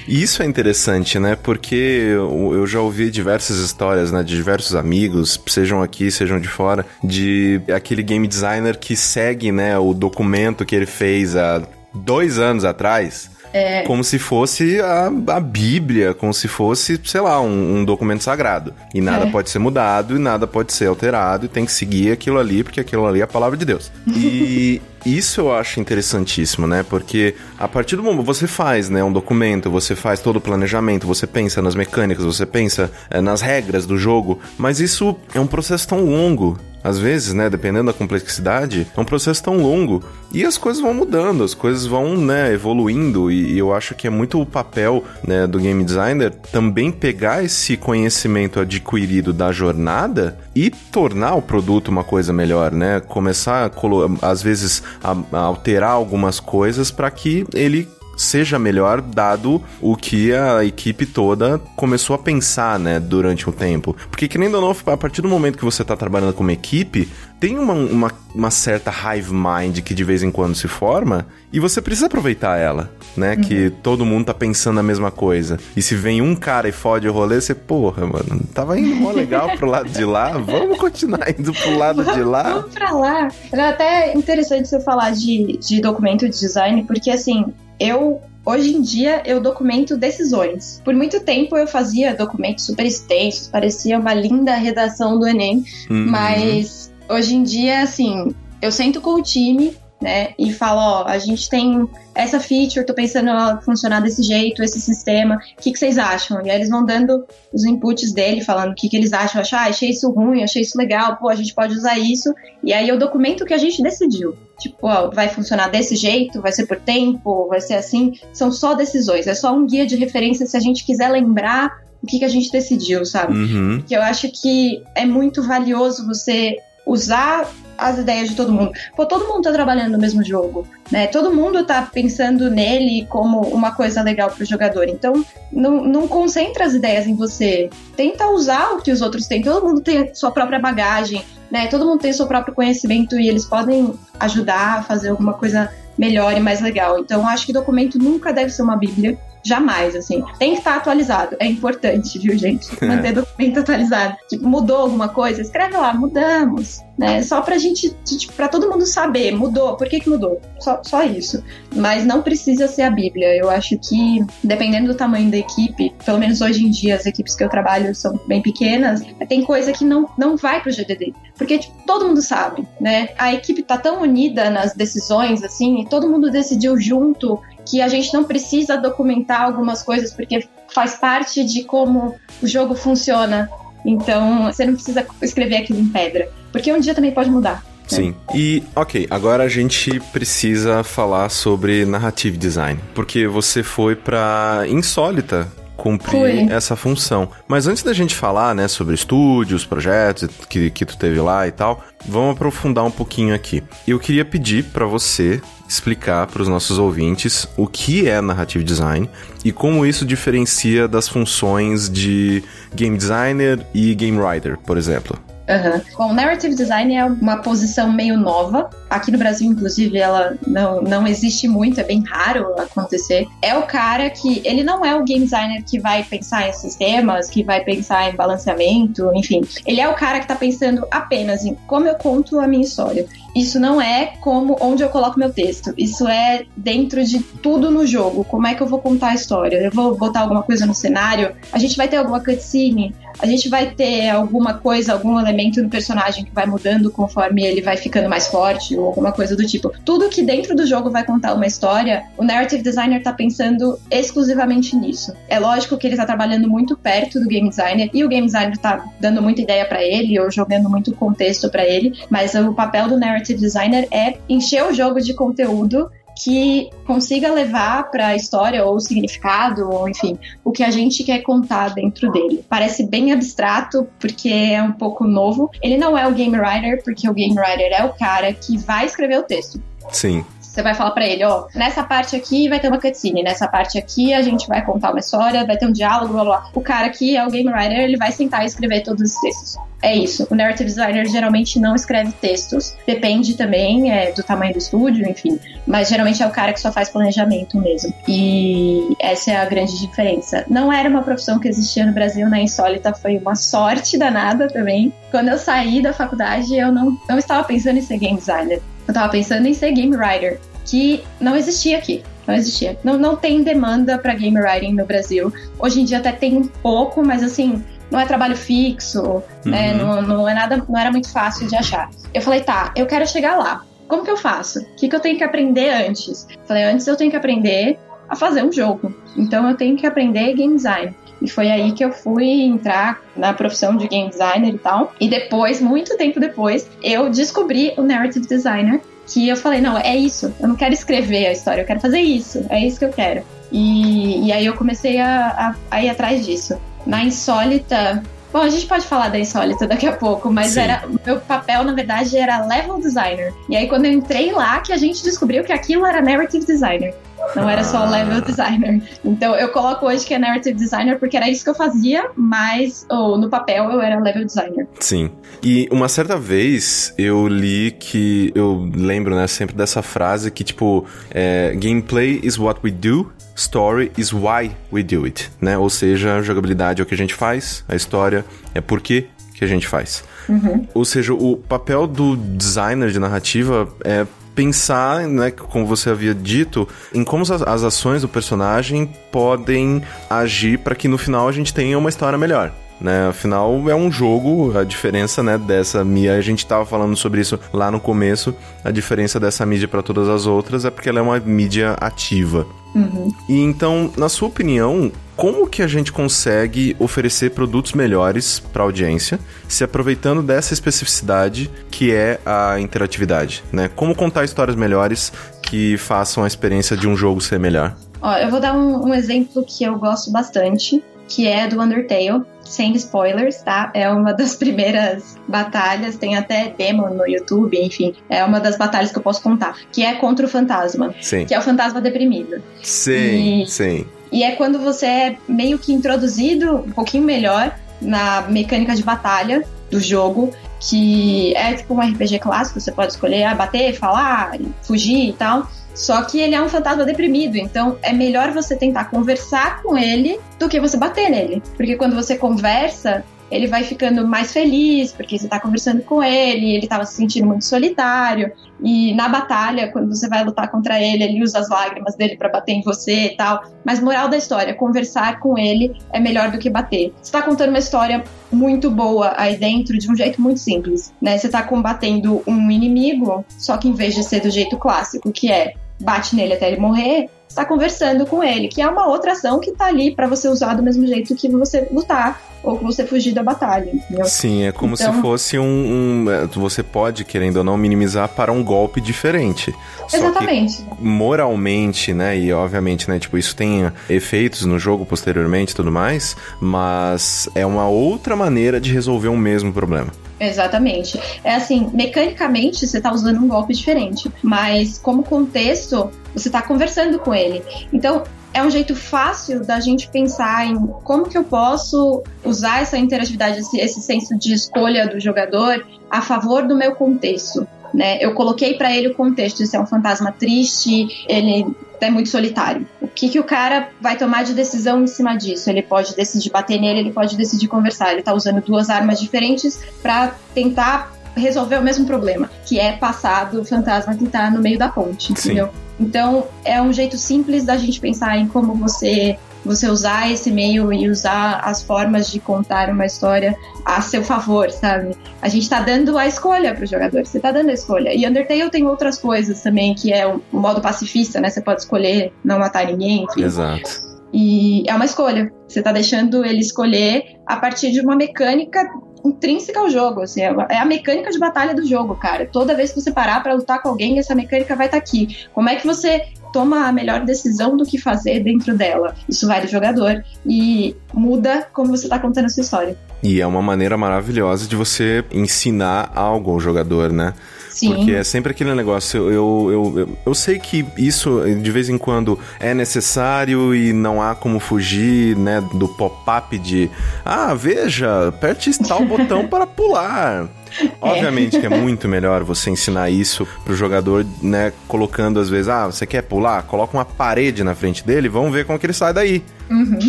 E isso é interessante, né? Porque eu já ouvi diversas histórias, né? De diversos amigos, sejam aqui, sejam de fora, de aquele game designer que segue, né? O documento que ele fez há dois anos atrás é. Como se fosse a, a Bíblia, como se fosse, sei lá, um, um documento sagrado. E nada é. pode ser mudado, e nada pode ser alterado, e tem que seguir aquilo ali, porque aquilo ali é a palavra de Deus. E isso eu acho interessantíssimo, né? Porque a partir do momento você faz, né, um documento, você faz todo o planejamento, você pensa nas mecânicas, você pensa é, nas regras do jogo, mas isso é um processo tão longo às vezes, né, dependendo da complexidade, é um processo tão longo e as coisas vão mudando, as coisas vão, né, evoluindo e, e eu acho que é muito o papel, né, do game designer também pegar esse conhecimento adquirido da jornada e tornar o produto uma coisa melhor, né? Começar a, às vezes a, a alterar algumas coisas para que ele seja melhor, dado o que a equipe toda começou a pensar, né, durante o tempo. Porque, que nem não, a partir do momento que você está trabalhando com uma equipe, tem uma, uma, uma, certa hive mind que de vez em quando se forma e você precisa aproveitar ela, né? Uhum. Que todo mundo tá pensando a mesma coisa. E se vem um cara e fode o rolê, você, porra, mano, tava indo mó legal pro lado de lá, vamos continuar indo pro lado de lá. Vamos pra lá. É até interessante você falar de, de documento de design, porque assim, eu Hoje em dia eu documento decisões. Por muito tempo eu fazia documentos super extensos, parecia uma linda redação do Enem, uhum. mas hoje em dia, assim, eu sento com o time né? E fala, ó, a gente tem essa feature, tô pensando ela funcionar desse jeito, esse sistema, o que, que vocês acham? E aí eles vão dando os inputs dele, falando o que, que eles acham, achar, ah, achei isso ruim, achei isso legal, pô, a gente pode usar isso, e aí eu documento o que a gente decidiu. Tipo, ó, vai funcionar desse jeito, vai ser por tempo, vai ser assim. São só decisões, é só um guia de referência se a gente quiser lembrar o que, que a gente decidiu, sabe? Uhum. Que eu acho que é muito valioso você usar as ideias de todo mundo. Pô, todo mundo tá trabalhando no mesmo jogo, né? Todo mundo tá pensando nele como uma coisa legal pro jogador. Então, não, não concentra as ideias em você. Tenta usar o que os outros têm. Todo mundo tem sua própria bagagem, né? Todo mundo tem seu próprio conhecimento e eles podem ajudar a fazer alguma coisa melhor e mais legal. Então, acho que documento nunca deve ser uma bíblia. Jamais, assim. Tem que estar atualizado. É importante, viu, gente? Manter documento atualizado. Tipo, mudou alguma coisa? Escreve lá, mudamos. Né? Só pra gente, tipo, pra todo mundo saber, mudou. Por que, que mudou? Só, só isso. Mas não precisa ser a Bíblia. Eu acho que, dependendo do tamanho da equipe, pelo menos hoje em dia, as equipes que eu trabalho são bem pequenas, tem coisa que não, não vai pro GDD. Porque, tipo, todo mundo sabe, né? A equipe tá tão unida nas decisões, assim, e todo mundo decidiu junto que a gente não precisa documentar algumas coisas porque faz parte de como o jogo funciona. Então, você não precisa escrever aquilo em pedra, porque um dia também pode mudar. Né? Sim. E, ok, agora a gente precisa falar sobre narrative design, porque você foi para Insólita cumprir essa função. Mas antes da gente falar, né, sobre estúdios, projetos que, que tu teve lá e tal, vamos aprofundar um pouquinho aqui. Eu queria pedir para você explicar para os nossos ouvintes o que é narrative design e como isso diferencia das funções de game designer e game writer, por exemplo. Uhum. Bom, narrative design é uma posição meio nova. Aqui no Brasil, inclusive, ela não, não existe muito, é bem raro acontecer. É o cara que. Ele não é o game designer que vai pensar em sistemas, que vai pensar em balanceamento, enfim. Ele é o cara que está pensando apenas em como eu conto a minha história. Isso não é como onde eu coloco meu texto. Isso é dentro de tudo no jogo. Como é que eu vou contar a história? Eu vou botar alguma coisa no cenário? A gente vai ter alguma cutscene? A gente vai ter alguma coisa, algum elemento no personagem que vai mudando conforme ele vai ficando mais forte ou alguma coisa do tipo. Tudo que dentro do jogo vai contar uma história, o narrative designer tá pensando exclusivamente nisso. É lógico que ele tá trabalhando muito perto do game designer e o game designer tá dando muita ideia para ele ou jogando muito contexto para ele, mas o papel do narrative narrative designer é encher o jogo de conteúdo que consiga levar para a história ou significado, ou enfim, o que a gente quer contar dentro dele. Parece bem abstrato porque é um pouco novo. Ele não é o game writer, porque o game writer é o cara que vai escrever o texto. Sim. Você vai falar para ele, ó, nessa parte aqui vai ter uma cutscene, nessa parte aqui a gente vai contar uma história, vai ter um diálogo, blá blá. O cara que é o game writer, ele vai sentar e escrever todos os textos. É isso. O narrative designer geralmente não escreve textos. Depende também é, do tamanho do estúdio, enfim. Mas geralmente é o cara que só faz planejamento mesmo. E essa é a grande diferença. Não era uma profissão que existia no Brasil, na Insólita foi uma sorte danada também. Quando eu saí da faculdade, eu não, não estava pensando em ser game designer. Eu estava pensando em ser game writer que não existia aqui. Não existia. Não, não tem demanda para game writing no Brasil. Hoje em dia até tem um pouco, mas assim, não é trabalho fixo, né? uhum. Não, não é nada, não era muito fácil de achar. Eu falei, tá, eu quero chegar lá. Como que eu faço? O que, que eu tenho que aprender antes? Falei, antes eu tenho que aprender a fazer um jogo. Então eu tenho que aprender game design. E foi aí que eu fui entrar na profissão de game designer e tal. E depois, muito tempo depois, eu descobri o narrative designer, que eu falei, não, é isso. Eu não quero escrever a história, eu quero fazer isso. É isso que eu quero. E, e aí eu comecei a, a, a ir atrás disso. Na Insólita, Bom, a gente pode falar da Insólita daqui a pouco, mas Sim. era meu papel, na verdade, era level designer. E aí, quando eu entrei lá, que a gente descobriu que aquilo era narrative designer. Não era só level designer. Então eu coloco hoje que é narrative designer porque era isso que eu fazia, mas oh, no papel eu era level designer. Sim. E uma certa vez eu li que eu lembro, né, sempre dessa frase que tipo, é, gameplay is what we do, story is why we do it, né? Ou seja, jogabilidade é o que a gente faz, a história é por que que a gente faz. Uhum. Ou seja, o papel do designer de narrativa é pensar, né, como você havia dito, em como as, ações do personagem podem agir para que no final a gente tenha uma história melhor. né? Afinal, é um jogo, a diferença, né, dessa mídia, a gente tava falando sobre isso lá no começo, a diferença dessa mídia para todas as outras é porque ela é uma mídia ativa. Uhum. E então, na sua opinião, como que a gente consegue oferecer produtos melhores para a audiência, se aproveitando dessa especificidade que é a interatividade, né? Como contar histórias melhores que façam a experiência de um jogo ser melhor? Ó, eu vou dar um, um exemplo que eu gosto bastante, que é do Undertale, sem spoilers, tá? É uma das primeiras batalhas, tem até demo no YouTube, enfim. É uma das batalhas que eu posso contar, que é contra o fantasma, Sim. que é o fantasma deprimido. Sim, E- sim. E é quando você é meio que introduzido um pouquinho melhor na mecânica de batalha do jogo, que é tipo um RPG clássico, você pode escolher ah, bater, falar, fugir e tal. Só que ele é um fantasma deprimido, então é melhor você tentar conversar com ele do que você bater nele. Porque quando você conversa, ele vai ficando mais feliz, porque você tá conversando com ele, ele tava se sentindo muito solitário. E na batalha, quando você vai lutar contra ele, ele usa as lágrimas dele pra bater em você e tal. Mas moral da história, conversar com ele é melhor do que bater. Você tá contando uma história muito boa aí dentro de um jeito muito simples, né? Você tá combatendo um inimigo, só que em vez de ser do jeito clássico, que é bate nele até ele morrer, você tá conversando com ele, que é uma outra ação que tá ali pra você usar do mesmo jeito que você lutar ou que você fugir da batalha, entendeu? Sim, é como Então- se fosse um, um- é, Você pode, querendo ou não, minimizar para um golpe diferente. Exatamente. moralmente, né, e obviamente, né, tipo, isso tem efeitos no jogo posteriormente e tudo mais, mas é uma outra maneira de resolver um mesmo problema. Exatamente. É assim, mecanicamente você tá usando um golpe diferente, mas como contexto, você tá conversando com ele. Então, é um jeito fácil da gente pensar em como que eu posso usar essa interatividade, esse, esse senso de escolha do jogador a favor do meu contexto. Né? Eu coloquei pra ele o contexto, esse é um fantasma triste, ele é muito solitário. O que, que o cara vai tomar de decisão em cima disso? Ele pode decidir bater nele, ele pode decidir conversar. Ele tá usando duas armas diferentes pra tentar resolver o mesmo problema, que é passar do fantasma que tá no meio da ponte, Sim. entendeu? Então, é um jeito simples da gente pensar em como você você usar esse meio e usar as formas de contar uma história a seu favor, sabe? A gente tá dando a escolha pro jogador, você tá dando a escolha. E Undertale tem outras coisas também, que é o modo pacifista, né? Você pode escolher não matar ninguém, enfim. Exato. E é uma escolha. Você tá deixando ele escolher a partir de uma mecânica intrínseca ao jogo, assim, é a mecânica de batalha do jogo, cara. Toda vez que você parar pra lutar com alguém, essa mecânica vai estar aqui. Como é que você toma a melhor decisão do que fazer dentro dela? Isso vai do jogador e muda como você tá contando a sua história. E é uma maneira maravilhosa de você ensinar algo ao jogador, né? Sim. Porque é sempre aquele negócio, eu, eu, eu, eu sei que isso de vez em quando é necessário e não há como fugir, né, do pop-up de ah, veja, aperte tal botão para pular. Obviamente que é muito melhor você ensinar isso pro jogador, né, colocando às vezes, ah, você quer pular? Coloca uma parede na frente dele, vamos ver como que ele sai daí Uhum.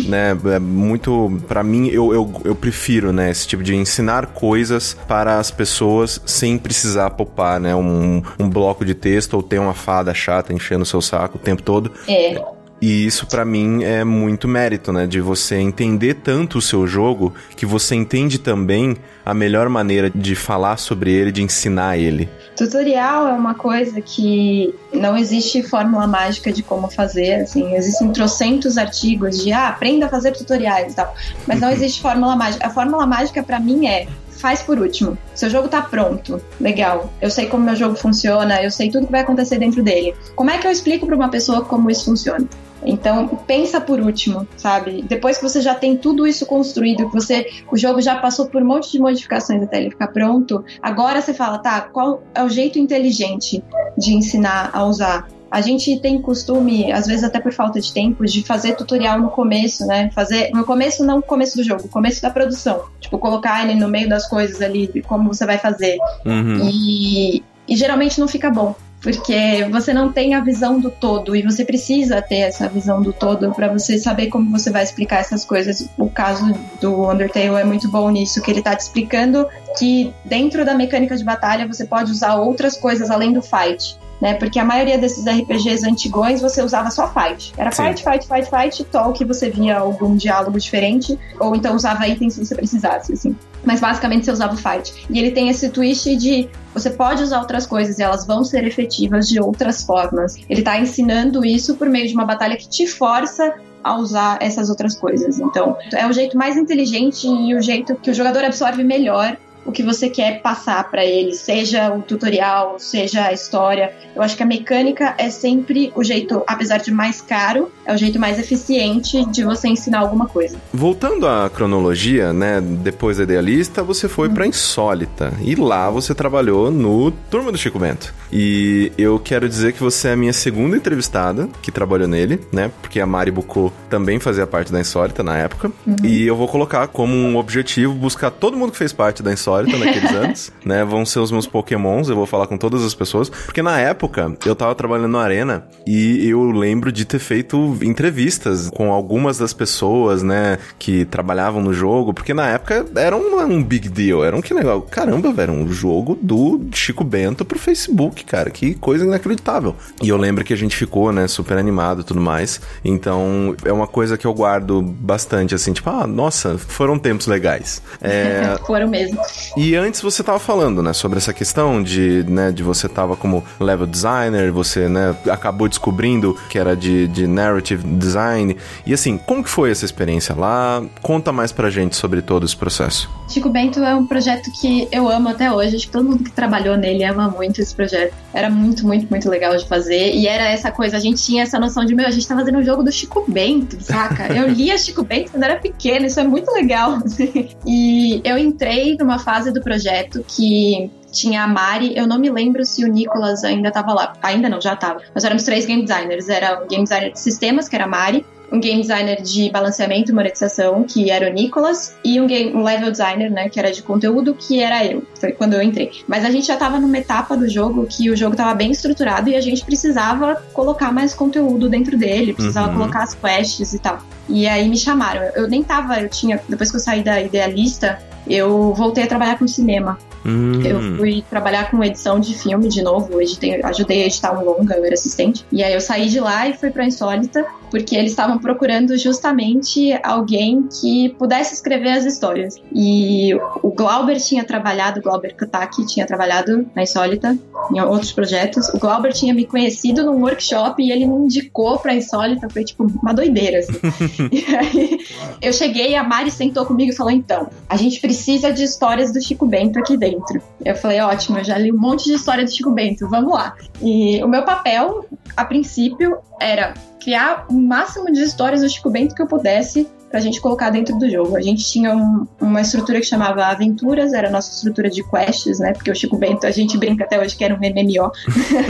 né? É muito. Pra mim, eu, eu, eu prefiro, né? Esse tipo de ensinar coisas para as pessoas sem precisar popar, né? Um, um bloco de texto ou ter uma fada chata enchendo o seu saco o tempo todo. É. E isso pra mim é muito mérito, né? De você entender tanto o seu jogo que você entende também a melhor maneira de falar sobre ele, de ensinar ele. Tutorial é uma coisa que não existe fórmula mágica de como fazer, assim, existem trocentos artigos de ah, aprenda a fazer tutoriais e tal, mas não existe fórmula mágica. A fórmula mágica pra mim é faz por último. Seu jogo tá pronto, legal. Eu sei como meu jogo funciona, eu sei tudo que vai acontecer dentro dele. Como é que eu explico pra uma pessoa como isso funciona? Então, pensa por último, sabe? Depois que você já tem tudo isso construído, que você o jogo já passou por um monte de modificações até ele ficar pronto, agora você fala, tá, qual é o jeito inteligente de ensinar a usar? A gente tem costume, às vezes até por falta de tempo, de fazer tutorial no começo, né? Fazer no começo não no começo do jogo, começo da produção. Tipo, colocar ele no meio das coisas ali, como você vai fazer. Uhum. E, e geralmente não fica bom. Porque você não tem a visão do todo e você precisa ter essa visão do todo para você saber como você vai explicar essas coisas. O caso do Undertale é muito bom nisso, que ele tá te explicando que dentro da mecânica de batalha você pode usar outras coisas além do fight. Né? Porque a maioria desses RPGs antigões você usava só fight. Era Sim. fight, fight, fight, fight, talk, você via algum diálogo diferente, ou então usava itens se você precisasse, assim. Mas basicamente você usava o fight. E ele tem esse twist de você pode usar outras coisas e elas vão ser efetivas de outras formas. Ele tá ensinando isso por meio de uma batalha que te força a usar essas outras coisas. Então, é o jeito mais inteligente e o jeito que o jogador absorve melhor o que você quer passar para ele, seja o tutorial, seja a história. Eu acho que a mecânica é sempre o jeito, apesar de mais caro, é o jeito mais eficiente de você ensinar alguma coisa. Voltando à cronologia, né, depois da Idealista, você foi uhum. para Insólita e lá você trabalhou no Turma do Chico Bento. E eu quero dizer que você é a minha segunda entrevistada que trabalhou nele, né, porque a Mari Bucô também fazia parte da Insólita na época. Uhum. E eu vou colocar como um objetivo buscar todo mundo que fez parte da Insólita Naqueles anos, né? Vão ser os meus pokémons, eu vou falar com todas as pessoas. Porque na época, eu tava trabalhando na Arena e eu lembro de ter feito entrevistas com algumas das pessoas, né? Que trabalhavam no jogo, porque na época era um, um big deal, era um que legal. Caramba, velho, um jogo do Chico Bento pro Facebook, cara, que coisa inacreditável. E eu lembro que a gente ficou, né, super animado e tudo mais. Então, é uma coisa que eu guardo bastante, assim, tipo, ah, nossa, foram tempos legais. É... foram mesmo. E antes você tava falando, né, sobre essa questão de, né, de você tava como level designer, você, né, acabou descobrindo que era de, de narrative design. E assim, como que foi essa experiência lá? Conta mais pra gente sobre todo esse processo. Chico Bento é um projeto que eu amo até hoje. Acho que todo mundo que trabalhou nele ama muito esse projeto. Era muito, muito, muito legal de fazer. E era essa coisa, a gente tinha essa noção de, meu, a gente tá fazendo um jogo do Chico Bento, saca? Eu lia Chico Bento quando era pequena, isso é muito legal. e eu entrei numa fase do projeto que tinha a Mari, eu não me lembro se o Nicolas ainda estava lá. Ainda não, já estava. Nós éramos três game designers. Era o game designer de sistemas, que era a Mari, um game designer de balanceamento e monetização, que era o Nicolas, e um, game, um level designer, né, que era de conteúdo, que era eu. Foi quando eu entrei. Mas a gente já estava numa etapa do jogo que o jogo estava bem estruturado e a gente precisava colocar mais conteúdo dentro dele, precisava uhum. colocar as quests e tal. E aí me chamaram. Eu nem tava, eu tinha, depois que eu saí da idealista, eu voltei a trabalhar com cinema. Hum. Eu fui trabalhar com edição de filme de novo, editei, ajudei a editar um longa, eu era assistente. E aí eu saí de lá e fui pra Insólita, porque eles estavam procurando justamente alguém que pudesse escrever as histórias. E o Glauber tinha trabalhado, o Glauber Kotaki tinha trabalhado na Insólita, em outros projetos. O Glauber tinha me conhecido num workshop e ele me indicou pra Insólita, foi tipo uma doideira, assim. e aí eu cheguei, a Mari sentou comigo e falou: então, a gente precisa de histórias do Chico Bento aqui dentro. Eu falei: ótimo, eu já li um monte de história do Chico Bento, vamos lá. E o meu papel, a princípio, era criar o máximo de histórias do Chico Bento que eu pudesse pra gente colocar dentro do jogo. A gente tinha um, uma estrutura que chamava Aventuras, era a nossa estrutura de quests, né? Porque o Chico Bento, a gente brinca até hoje que era um MMO.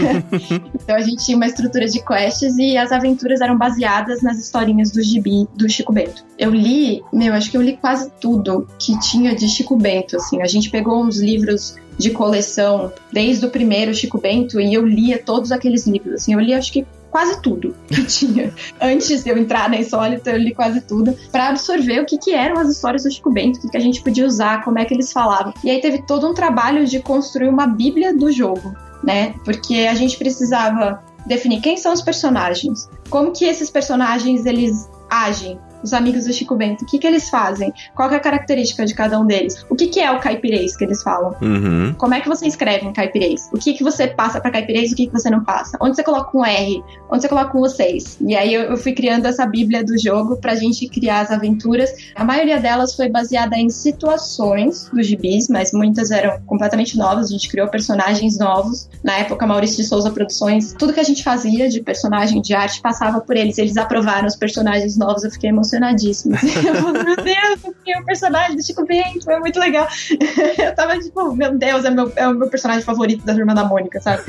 então a gente tinha uma estrutura de quests e as aventuras eram baseadas nas historinhas do gibi do Chico Bento. Eu li, meu, acho que eu li quase tudo que tinha de Chico Bento, assim. A gente pegou uns livros de coleção desde o primeiro Chico Bento e eu lia todos aqueles livros, assim. Eu li acho que quase tudo que tinha. Antes de eu entrar na Insólita, eu li quase tudo para absorver o que, que eram as histórias do Chico Bento, o que, que a gente podia usar, como é que eles falavam. E aí teve todo um trabalho de construir uma bíblia do jogo, né? Porque a gente precisava definir quem são os personagens, como que esses personagens eles agem, os amigos do Chico Bento, o que, que eles fazem? Qual é a característica de cada um deles? O que, que é o caipirês que eles falam? Uhum. Como é que você escreve um caipirês? O que, que você passa para caipirês e o que, que você não passa? Onde você coloca um R? Onde você coloca um vocês? E aí eu, eu fui criando essa bíblia do jogo pra gente criar as aventuras. A maioria delas foi baseada em situações dos gibis, mas muitas eram completamente novas. A gente criou personagens novos. Na época, Maurício de Souza Produções, tudo que a gente fazia de personagem, de arte, passava por eles. Eles aprovaram os personagens novos. Eu fiquei emocionada emocionadíssima. meu Deus, o personagem do Chico Bento, foi muito legal. Eu tava tipo, meu Deus, é, meu, é o meu personagem favorito da Turma da Mônica, sabe?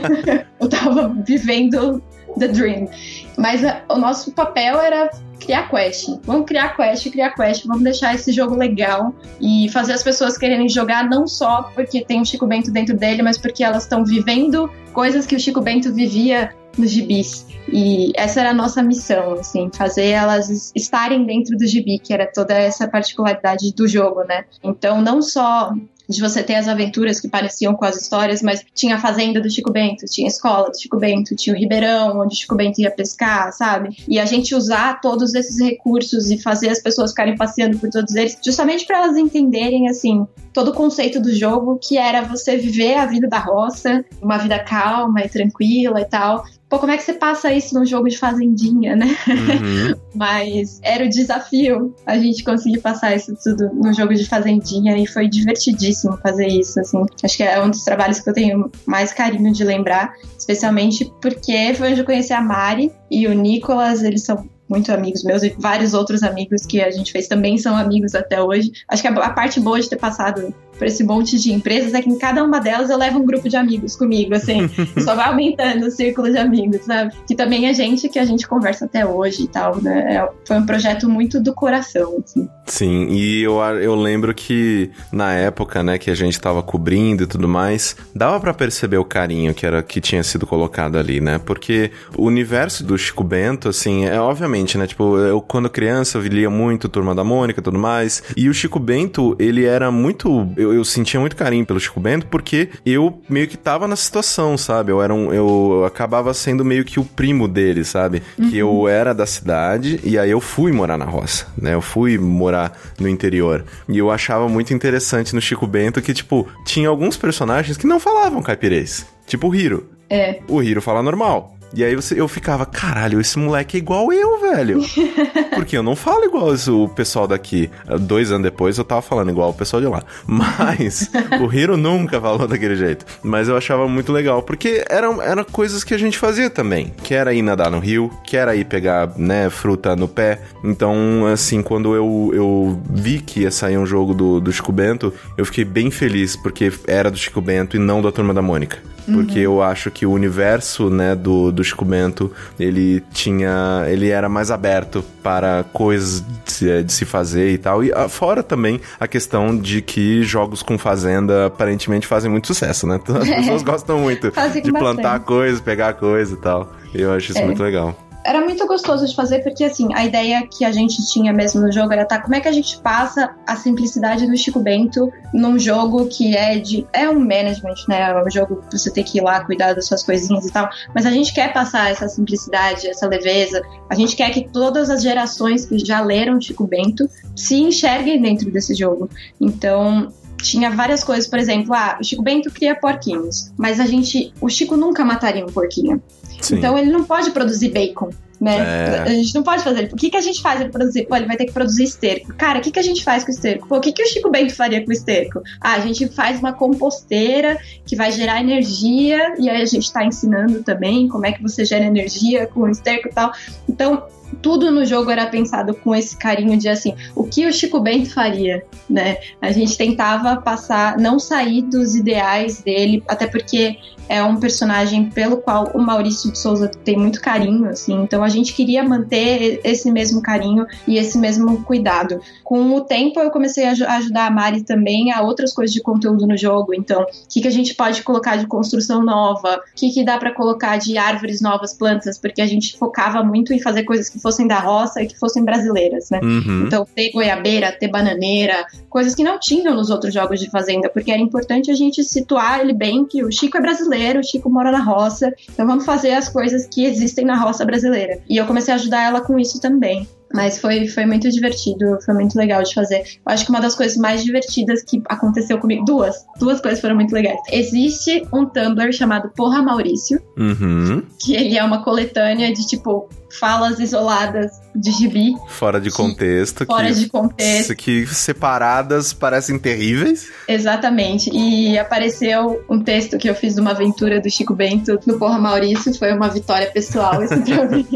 eu tava vivendo the dream. Mas a, o nosso papel era criar quest. Vamos criar quest, criar quest, vamos deixar esse jogo legal e fazer as pessoas quererem jogar não só porque tem o Chico Bento dentro dele, mas porque elas estão vivendo coisas que o Chico Bento vivia nos gibis. E essa era a nossa missão, assim, fazer elas estarem dentro do gibi, que era toda essa particularidade do jogo, né? Então, não só de você ter as aventuras que pareciam com as histórias, mas tinha a fazenda do Chico Bento, tinha a escola do Chico Bento, tinha o Ribeirão, onde o Chico Bento ia pescar, sabe? E a gente usar todos esses recursos e fazer as pessoas ficarem passeando por todos eles, justamente para elas entenderem, assim, todo o conceito do jogo, que era você viver a vida da roça, uma vida calma e tranquila e tal, Pô, como é que você passa isso num jogo de fazendinha, né? Uhum. Mas era o desafio a gente conseguir passar isso tudo no jogo de fazendinha e foi divertidíssimo fazer isso, assim. Acho que é um dos trabalhos que eu tenho mais carinho de lembrar, especialmente porque foi onde eu conheci a Mari e o Nicolas, eles são muito amigos meus e vários outros amigos que a gente fez também são amigos até hoje. Acho que a parte boa de ter passado por esse monte de empresas é que em cada uma delas eu levo um grupo de amigos comigo, assim, só vai aumentando o círculo de amigos, sabe? Que também é gente que a gente conversa até hoje e tal, né? É, foi um projeto muito do coração, assim. Sim, e eu, eu lembro que na época, né, que a gente tava cobrindo e tudo mais, dava para perceber o carinho que era que tinha sido colocado ali, né? Porque o universo do Chico Bento, assim, é obviamente, né? Tipo, eu quando criança eu lia muito Turma da Mônica e tudo mais, e o Chico Bento, ele era muito. Eu, eu sentia muito carinho pelo Chico Bento porque eu meio que tava na situação, sabe? Eu era um. Eu acabava sendo meio que o primo dele, sabe? Uhum. Que eu uhum. era da cidade e aí eu fui morar na roça, né? Eu fui morar morar no interior. E eu achava muito interessante no Chico Bento que, tipo, tinha alguns personagens que não falavam caipirês. Tipo o Hiro. É. O Hiro fala normal. E aí você, eu ficava, caralho, esse moleque é igual eu, velho. Porque eu não falo igual o pessoal daqui. Dois anos depois eu tava falando igual o pessoal de lá. Mas o Hiro nunca falou daquele jeito. Mas eu achava muito legal, porque eram, eram coisas que a gente fazia também. Que era ir nadar no rio, que era ir pegar, né, fruta no pé. Então, assim, quando eu, eu vi que ia sair um jogo do, do Chico Bento, eu fiquei bem feliz, porque era do Chico Bento e não da Turma da Mônica porque uhum. eu acho que o universo, né, do, do Chico Bento, ele tinha, ele era mais aberto para coisas de, de se fazer e tal, e ah, fora também a questão de que jogos com fazenda aparentemente fazem muito sucesso, né? As pessoas gostam muito de plantar coisas, pegar coisa e tal. Eu acho isso é. muito legal era muito gostoso de fazer, porque assim, a ideia que a gente tinha mesmo no jogo era tá, como é que a gente passa a simplicidade do Chico Bento num jogo que é de. É um management, né? É um jogo que você tem que ir lá cuidar das suas coisinhas e tal. Mas a gente quer passar essa simplicidade, essa leveza. A gente quer que todas as gerações que já leram Chico Bento se enxerguem dentro desse jogo. Então, tinha várias coisas, por exemplo, ah, o Chico Bento cria porquinhos, mas a gente, o Chico nunca mataria um porquinho. Sim. Então ele não pode produzir bacon. Né? É. A gente não pode fazer. O que, que a gente faz ele produzir? Pô, ele vai ter que produzir esterco. Cara, o que, que a gente faz com o esterco? Pô, o que, que o Chico Bento faria com o esterco? Ah, a gente faz uma composteira que vai gerar energia, e aí a gente está ensinando também como é que você gera energia com o esterco e tal. Então, tudo no jogo era pensado com esse carinho de assim, o que o Chico Bento faria, né? A gente tentava passar, não sair dos ideais dele, até porque é um personagem pelo qual o Maurício de Souza tem muito carinho, assim. Então a gente queria manter esse mesmo carinho e esse mesmo cuidado. Com o tempo eu comecei a ajudar a Mari também a outras coisas de conteúdo no jogo. Então, o que, que a gente pode colocar de construção nova? O que, que dá para colocar de árvores novas, plantas? Porque a gente focava muito em fazer coisas que fossem da roça e que fossem brasileiras, né? Uhum. Então, ter goiabeira, ter bananeira, coisas que não tinham nos outros jogos de fazenda, porque era importante a gente situar ele bem que o Chico é brasileiro, o Chico mora na roça, então vamos fazer as coisas que existem na roça brasileira. E eu comecei a ajudar ela com isso também. Mas foi, foi muito divertido, foi muito legal de fazer. Eu acho que uma das coisas mais divertidas que aconteceu comigo, duas, duas coisas foram muito legais. Existe um Tumblr chamado Porra Maurício, uhum. que ele é uma coletânea de tipo falas isoladas de gibi. Fora de contexto. Fora que, de contexto. Que separadas parecem terríveis. Exatamente. E apareceu um texto que eu fiz de uma aventura do Chico Bento no Porra Maurício. Foi uma vitória pessoal esse pra mim.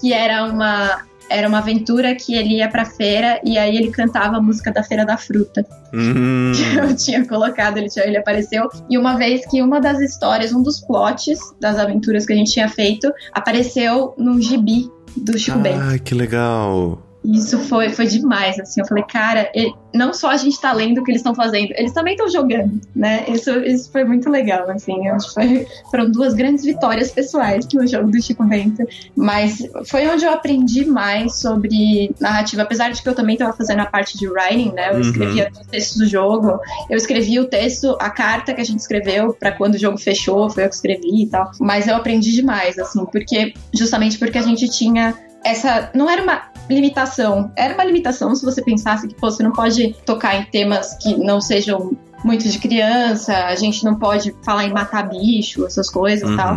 que era uma era uma aventura que ele ia pra feira e aí ele cantava a música da Feira da Fruta. Hum. Que eu tinha colocado, ele, tinha, ele apareceu. E uma vez que uma das histórias, um dos plots das aventuras que a gente tinha feito, apareceu num gibi do Chico ah, Bento. Ah, que legal! Isso foi, foi demais, assim. Eu falei, cara, ele, não só a gente tá lendo o que eles estão fazendo, eles também estão jogando, né? Isso, isso foi muito legal, assim. Foi, foram duas grandes vitórias pessoais no jogo do Chico Bento. Mas foi onde eu aprendi mais sobre narrativa, apesar de que eu também estava fazendo a parte de writing, né? Eu uhum. escrevia o texto do jogo, eu escrevi o texto, a carta que a gente escreveu para quando o jogo fechou, foi eu que escrevi e tal. Mas eu aprendi demais, assim, porque justamente porque a gente tinha essa não era uma limitação, era uma limitação se você pensasse que pô, você não pode tocar em temas que não sejam muito de criança, a gente não pode falar em matar bicho, essas coisas e uhum. tal.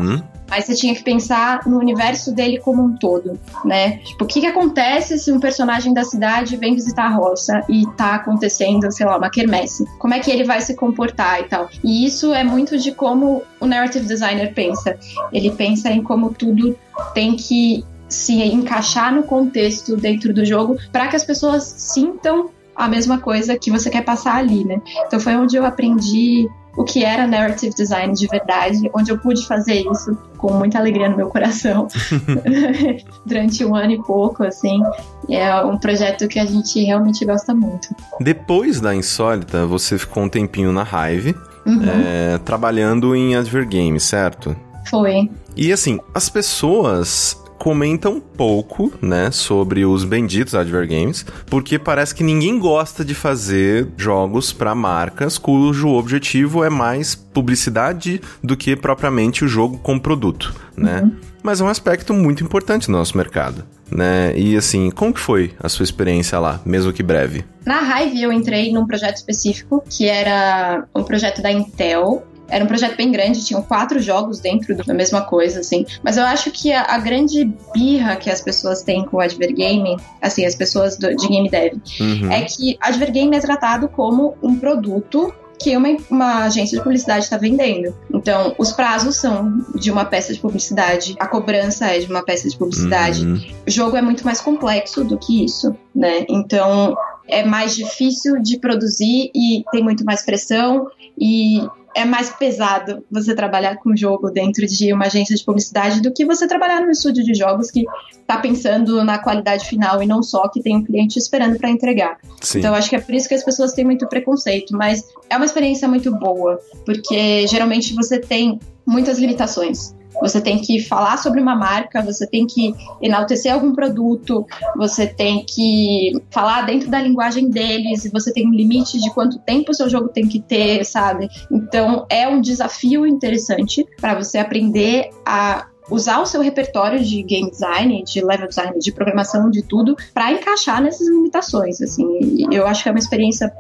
Mas você tinha que pensar no universo dele como um todo, né? Tipo, o que, que acontece se um personagem da cidade vem visitar a roça e tá acontecendo, sei lá, uma quermesse? Como é que ele vai se comportar e tal? E isso é muito de como o narrative designer pensa. Ele pensa em como tudo tem que se encaixar no contexto dentro do jogo para que as pessoas sintam a mesma coisa que você quer passar ali, né? Então foi onde eu aprendi o que era narrative design de verdade, onde eu pude fazer isso com muita alegria no meu coração durante um ano e pouco, assim. É um projeto que a gente realmente gosta muito. Depois da Insólita, você ficou um tempinho na Hive, uhum. é, trabalhando em Adver Games, certo? Foi. E assim, as pessoas comenta um pouco, né, sobre os benditos Adver Games, porque parece que ninguém gosta de fazer jogos para marcas cujo objetivo é mais publicidade do que propriamente o jogo como produto, né? Uhum. Mas é um aspecto muito importante no nosso mercado. Né? E assim, como que foi a sua experiência lá, mesmo que breve? Na Hive eu entrei num projeto específico, que era um projeto da Intel, era um projeto bem grande, tinham quatro jogos dentro da mesma coisa, assim. Mas eu acho que a, a grande birra que as pessoas têm com o Advergame, assim, as pessoas do, de game dev, uhum. é que Advergame é tratado como um produto que uma, uma, agência de publicidade está vendendo. Então, os prazos são de uma peça de publicidade, a cobrança é de uma peça de publicidade. Uhum. O jogo é muito mais complexo do que isso, né? Então, é mais difícil de produzir e tem muito mais pressão e é mais pesado você trabalhar com jogo dentro de uma agência de publicidade do que você trabalhar num estúdio de jogos que está pensando na qualidade final e não só que tem um cliente esperando para entregar. Sim. Então acho que é por isso que as pessoas têm muito preconceito, mas é uma experiência muito boa, porque geralmente você tem muitas limitações. Você tem que falar sobre uma marca, você tem que enaltecer algum produto, você tem que falar dentro da linguagem deles, você tem um limite de quanto tempo o seu jogo tem que ter, sabe? Então é um desafio interessante para você aprender a usar o seu repertório de game design, de level design, de programação, de tudo, para encaixar nessas limitações. Assim, eu acho que é uma experiência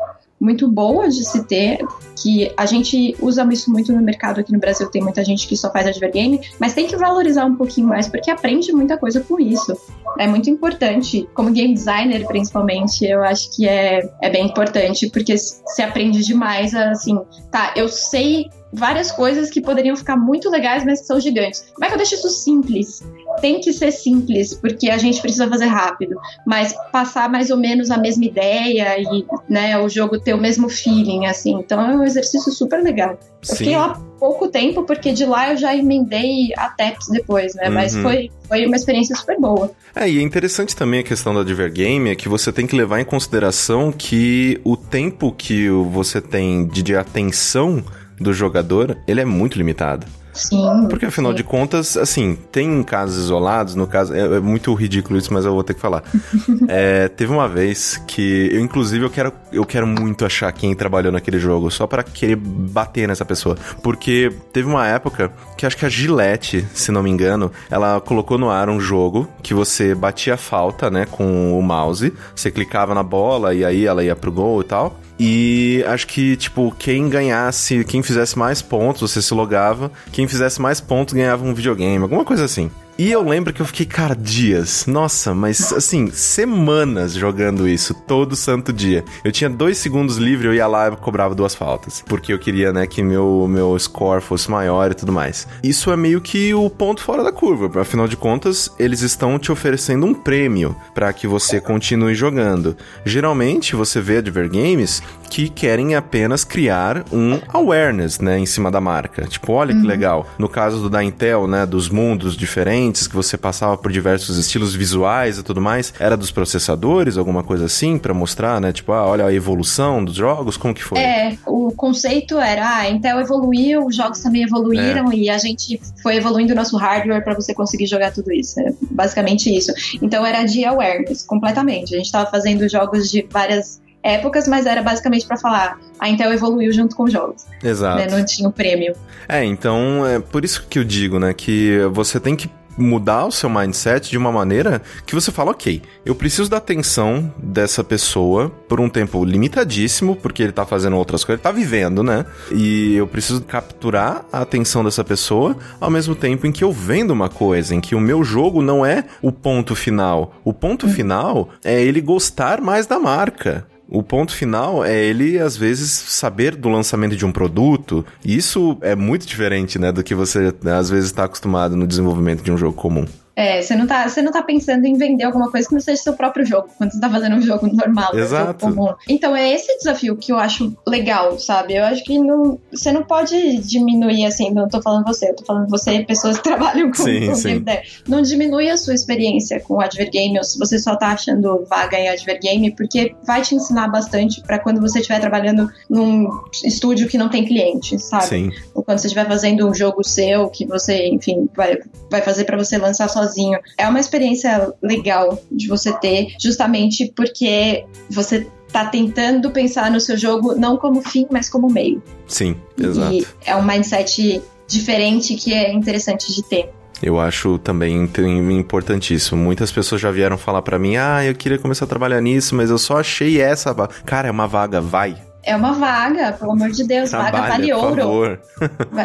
muito boa de se ter, que a gente usa isso muito no mercado aqui no Brasil, tem muita gente que só faz advergame, mas tem que valorizar um pouquinho mais, porque aprende muita coisa com isso. É muito importante, como game designer principalmente, eu acho que é, é bem importante, porque se aprende demais, assim, tá, eu sei várias coisas que poderiam ficar muito legais, mas que são gigantes. Como é que eu deixo isso simples? Tem que ser simples, porque a gente precisa fazer rápido, mas passar mais ou menos a mesma ideia e né, o jogo ter o mesmo feeling, assim. Então é um exercício super legal. Eu fiquei lá pouco tempo, porque de lá eu já emendei a TEPS depois, né? Uhum. Mas foi, foi uma experiência super boa. É, e é interessante também a questão da Divergame, é que você tem que levar em consideração que o tempo que você tem de atenção do jogador, ele é muito limitado. Sim. Porque afinal sim. de contas, assim, tem casos isolados, no caso, é, é muito ridículo isso, mas eu vou ter que falar. é, teve uma vez que eu, inclusive, eu quero, eu quero muito achar quem trabalhou naquele jogo, só para querer bater nessa pessoa. Porque teve uma época que acho que a Gillette, se não me engano, ela colocou no ar um jogo que você batia falta, né, com o mouse, você clicava na bola e aí ela ia pro gol e tal. E acho que, tipo, quem ganhasse, quem fizesse mais pontos, você se logava. Quem fizesse mais pontos ganhava um videogame, alguma coisa assim. E eu lembro que eu fiquei, cara, dias. Nossa, mas assim, semanas jogando isso, todo santo dia. Eu tinha dois segundos livre, eu ia lá e cobrava duas faltas. Porque eu queria, né, que meu, meu score fosse maior e tudo mais. Isso é meio que o ponto fora da curva. Afinal de contas, eles estão te oferecendo um prêmio para que você continue jogando. Geralmente, você vê Adver Games que querem apenas criar um awareness, né, em cima da marca. Tipo, olha que uhum. legal. No caso do da Intel, né, dos mundos diferentes diferentes, que você passava por diversos estilos visuais e tudo mais, era dos processadores, alguma coisa assim, para mostrar, né? Tipo, ah, olha a evolução dos jogos, como que foi? É, o conceito era, ah, a Intel evoluiu, os jogos também evoluíram é. e a gente foi evoluindo o nosso hardware para você conseguir jogar tudo isso. É basicamente isso. Então era de awareness, completamente. A gente estava fazendo jogos de várias épocas, mas era basicamente para falar a Intel evoluiu junto com os jogos. Exato. Né? Não tinha o prêmio. É, então é por isso que eu digo, né, que você tem que mudar o seu mindset de uma maneira que você fala, ok, eu preciso da atenção dessa pessoa por um tempo limitadíssimo, porque ele tá fazendo outras coisas, ele tá vivendo, né? E eu preciso capturar a atenção dessa pessoa ao mesmo tempo em que eu vendo uma coisa, em que o meu jogo não é o ponto final. O ponto hum. final é ele gostar mais da marca. O ponto final é ele, às vezes, saber do lançamento de um produto. E isso é muito diferente, né, do que você, às vezes, está acostumado no desenvolvimento de um jogo comum. É, você não, tá, você não tá pensando em vender alguma coisa que não seja seu próprio jogo, quando você tá fazendo um jogo normal, Exato. Um jogo comum. Então é esse desafio que eu acho legal, sabe? Eu acho que não, você não pode diminuir, assim, não tô falando você, eu tô falando você, pessoas que trabalham com, sim, com sim. Não diminui a sua experiência com o Advergame, ou se você só tá achando vaga em Advergame, porque vai te ensinar bastante para quando você estiver trabalhando num estúdio que não tem cliente, sabe? Sim. Ou quando você estiver fazendo um jogo seu, que você, enfim, vai, vai fazer para você lançar sozinho sozinho. É uma experiência legal de você ter, justamente porque você tá tentando pensar no seu jogo não como fim, mas como meio. Sim, exato. E é um mindset diferente que é interessante de ter. Eu acho também importantíssimo. Muitas pessoas já vieram falar para mim: "Ah, eu queria começar a trabalhar nisso, mas eu só achei essa vaga". Cara, é uma vaga, vai. É uma vaga, pelo amor de Deus, Trabalha, vaga vale ouro. Favor.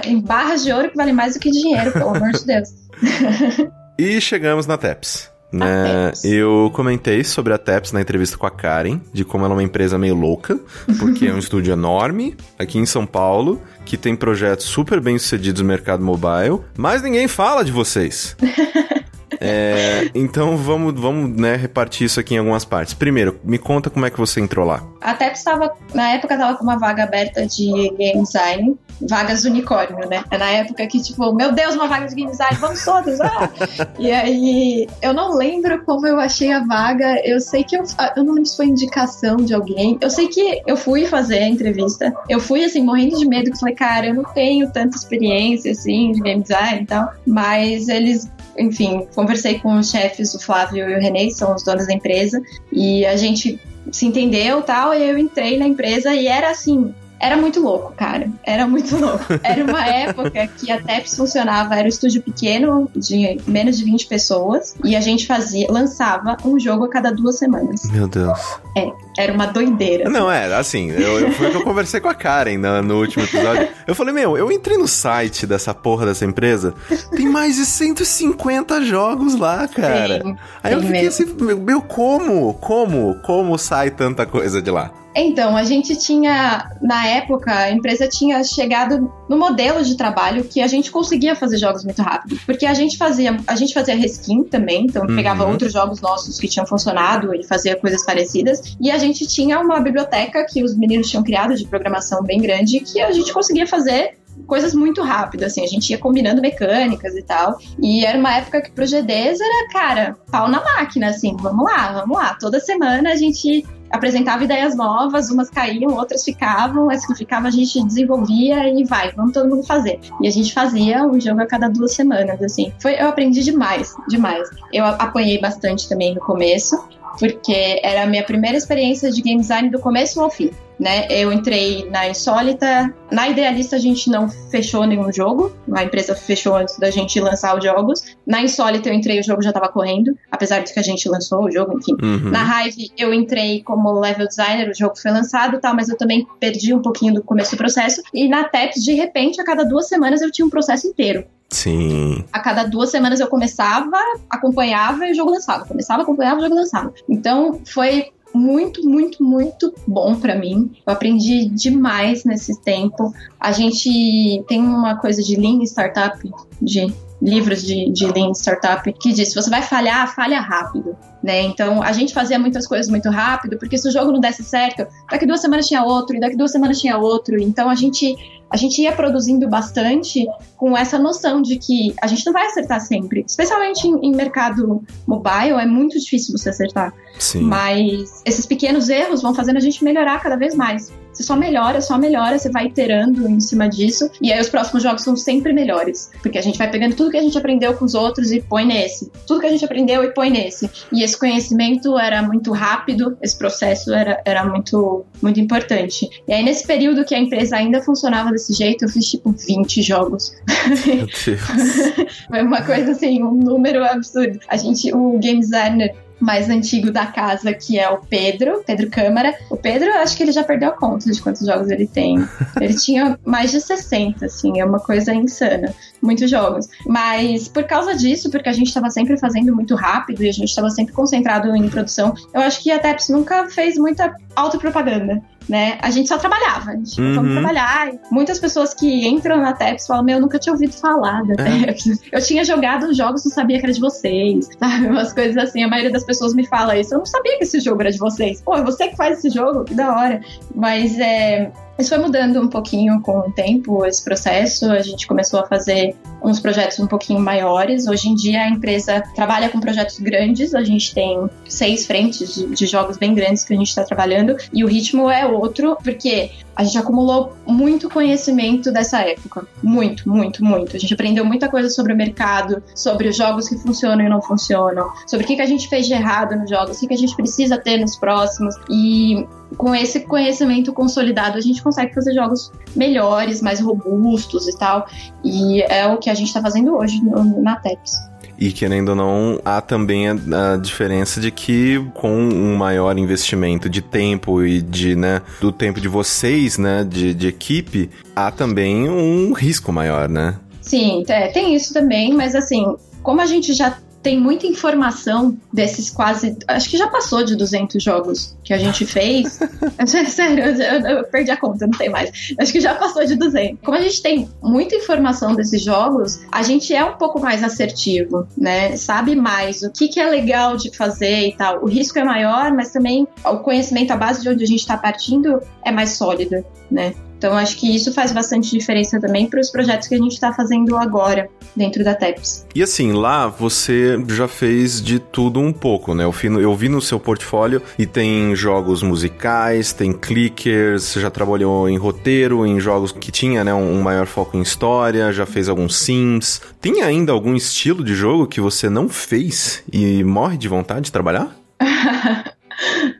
em barras de ouro que vale mais do que dinheiro, pelo amor de Deus. E chegamos na TEPS. Né? Eu comentei sobre a TEPS na entrevista com a Karen, de como ela é uma empresa meio louca, porque é um estúdio enorme aqui em São Paulo, que tem projetos super bem sucedidos no mercado mobile, mas ninguém fala de vocês. É, então vamos, vamos né, repartir isso aqui em algumas partes. Primeiro, me conta como é que você entrou lá. A TEPS estava, na época, estava com uma vaga aberta de game design, vagas unicórnio, né? É na época que, tipo, meu Deus, uma vaga de game design, vamos todos! Ah! e aí, eu não lembro como eu achei a vaga, eu sei que eu, eu não lembro se foi indicação de alguém, eu sei que eu fui fazer a entrevista, eu fui, assim, morrendo de medo, que falei, cara, eu não tenho tanta experiência, assim, de game design e tal, mas eles enfim, conversei com os chefes, o Flávio e o Renê, são os donos da empresa, e a gente se entendeu tal, e eu entrei na empresa e era assim, era muito louco, cara. Era muito louco. Era uma época que a TEPS funcionava, era um estúdio pequeno, de menos de 20 pessoas, e a gente fazia, lançava um jogo a cada duas semanas. Meu Deus. É, era uma doideira. Não, é, assim, eu, eu, foi que eu conversei com a Karen no, no último episódio. Eu falei, meu, eu entrei no site dessa porra dessa empresa, tem mais de 150 jogos lá, cara. Sim, Aí eu fiquei mesmo. assim, meu, como? Como? Como sai tanta coisa de lá? Então, a gente tinha, na época, a empresa tinha chegado no modelo de trabalho que a gente conseguia fazer jogos muito rápido. Porque a gente fazia, a gente fazia reskin também, então uhum. pegava outros jogos nossos que tinham funcionado e fazia coisas parecidas. E a gente tinha uma biblioteca que os meninos tinham criado de programação bem grande que a gente conseguia fazer coisas muito rápidas, assim, a gente ia combinando mecânicas e tal. E era uma época que pro G10 era, cara, pau na máquina, assim, vamos lá, vamos lá. Toda semana a gente apresentava ideias novas, umas caíam, outras ficavam, as que ficavam a gente desenvolvia e vai, vamos todo mundo fazer. E a gente fazia um jogo a cada duas semanas, assim. Foi, eu aprendi demais, demais. Eu apanhei bastante também no começo, porque era a minha primeira experiência de game design do começo ao fim né? Eu entrei na Insólita. Na Idealista a gente não fechou nenhum jogo. A empresa fechou antes da gente lançar os jogos. Na Insólita eu entrei, o jogo já estava correndo, apesar de que a gente lançou o jogo, enfim. Uhum. Na Hive eu entrei como level designer, o jogo foi lançado, tal, mas eu também perdi um pouquinho do começo do processo. E na TEPS, de repente, a cada duas semanas eu tinha um processo inteiro. Sim. A cada duas semanas eu começava, acompanhava e o jogo lançava. Começava, acompanhava, o jogo lançava. Então foi muito, muito, muito bom para mim. Eu aprendi demais nesse tempo. A gente tem uma coisa de Lean Startup, de livros de, de Lean Startup, que diz: se você vai falhar, falha rápido né? Então a gente fazia muitas coisas muito rápido, porque se o jogo não desse certo, daqui duas semanas tinha outro, e daqui duas semanas tinha outro. Então a gente a gente ia produzindo bastante com essa noção de que a gente não vai acertar sempre. Especialmente em, em mercado mobile, é muito difícil você acertar. Sim. Mas esses pequenos erros vão fazendo a gente melhorar cada vez mais. Você só melhora, só melhora, você vai iterando em cima disso. E aí os próximos jogos são sempre melhores. Porque a gente vai pegando tudo que a gente aprendeu com os outros e põe nesse. Tudo que a gente aprendeu e põe nesse. E esse conhecimento era muito rápido, esse processo era, era muito, muito importante. E aí, nesse período que a empresa ainda funcionava desse jeito, eu fiz tipo 20 jogos. Meu Deus. Foi uma coisa assim, um número absurdo. A gente, o game designer mais antigo da casa, que é o Pedro, Pedro Câmara. O Pedro, acho que ele já perdeu a conta de quantos jogos ele tem. Ele tinha mais de 60, assim, é uma coisa insana. Muitos jogos. Mas por causa disso, porque a gente estava sempre fazendo muito rápido e a gente estava sempre concentrado em produção, eu acho que a Teps nunca fez muita autopropaganda né? A gente só trabalhava, a gente uhum. vamos trabalhar. Muitas pessoas que entram na TEPS falam: Meu, eu nunca tinha ouvido falar da é. TEPS. Eu tinha jogado jogos, não sabia que era de vocês, sabe? Umas coisas assim. A maioria das pessoas me fala isso. Eu não sabia que esse jogo era de vocês. Pô, é você que faz esse jogo? Que da hora. Mas é. Isso foi mudando um pouquinho com o tempo, esse processo. A gente começou a fazer uns projetos um pouquinho maiores. Hoje em dia a empresa trabalha com projetos grandes. A gente tem seis frentes de jogos bem grandes que a gente está trabalhando e o ritmo é outro, porque a gente acumulou muito conhecimento dessa época. Muito, muito, muito. A gente aprendeu muita coisa sobre o mercado, sobre os jogos que funcionam e não funcionam, sobre o que, que a gente fez de errado nos jogos, o que, que a gente precisa ter nos próximos. E com esse conhecimento consolidado, a gente consegue fazer jogos melhores, mais robustos e tal. E é o que a gente está fazendo hoje na TEPS. E querendo ou não, há também a, a, diferença de que com um maior investimento de tempo e de, né, do tempo de vocês, né, de, de equipe, há também um risco maior, né? Sim, é, tem isso também, mas assim, como a gente já tem muita informação desses quase. Acho que já passou de 200 jogos que a gente fez. Sério, eu, eu, perdi a conta, não tem mais. Acho que já passou de 200. Como a gente tem muita informação desses jogos, a gente é um pouco mais assertivo, né? Sabe mais o que, que é legal de fazer e tal. O risco é maior, mas também o conhecimento, a base de onde a gente está partindo é mais sólida, né? Então, acho que isso faz bastante diferença também para os projetos que a gente está fazendo agora dentro da TEPS. E assim, lá você já fez de tudo um pouco, né? Eu vi, no, eu vi no seu portfólio e tem jogos musicais, tem clickers, você já trabalhou em roteiro, em jogos que tinha né, um maior foco em história, já fez alguns sims. Tem ainda algum estilo de jogo que você não fez e morre de vontade de trabalhar?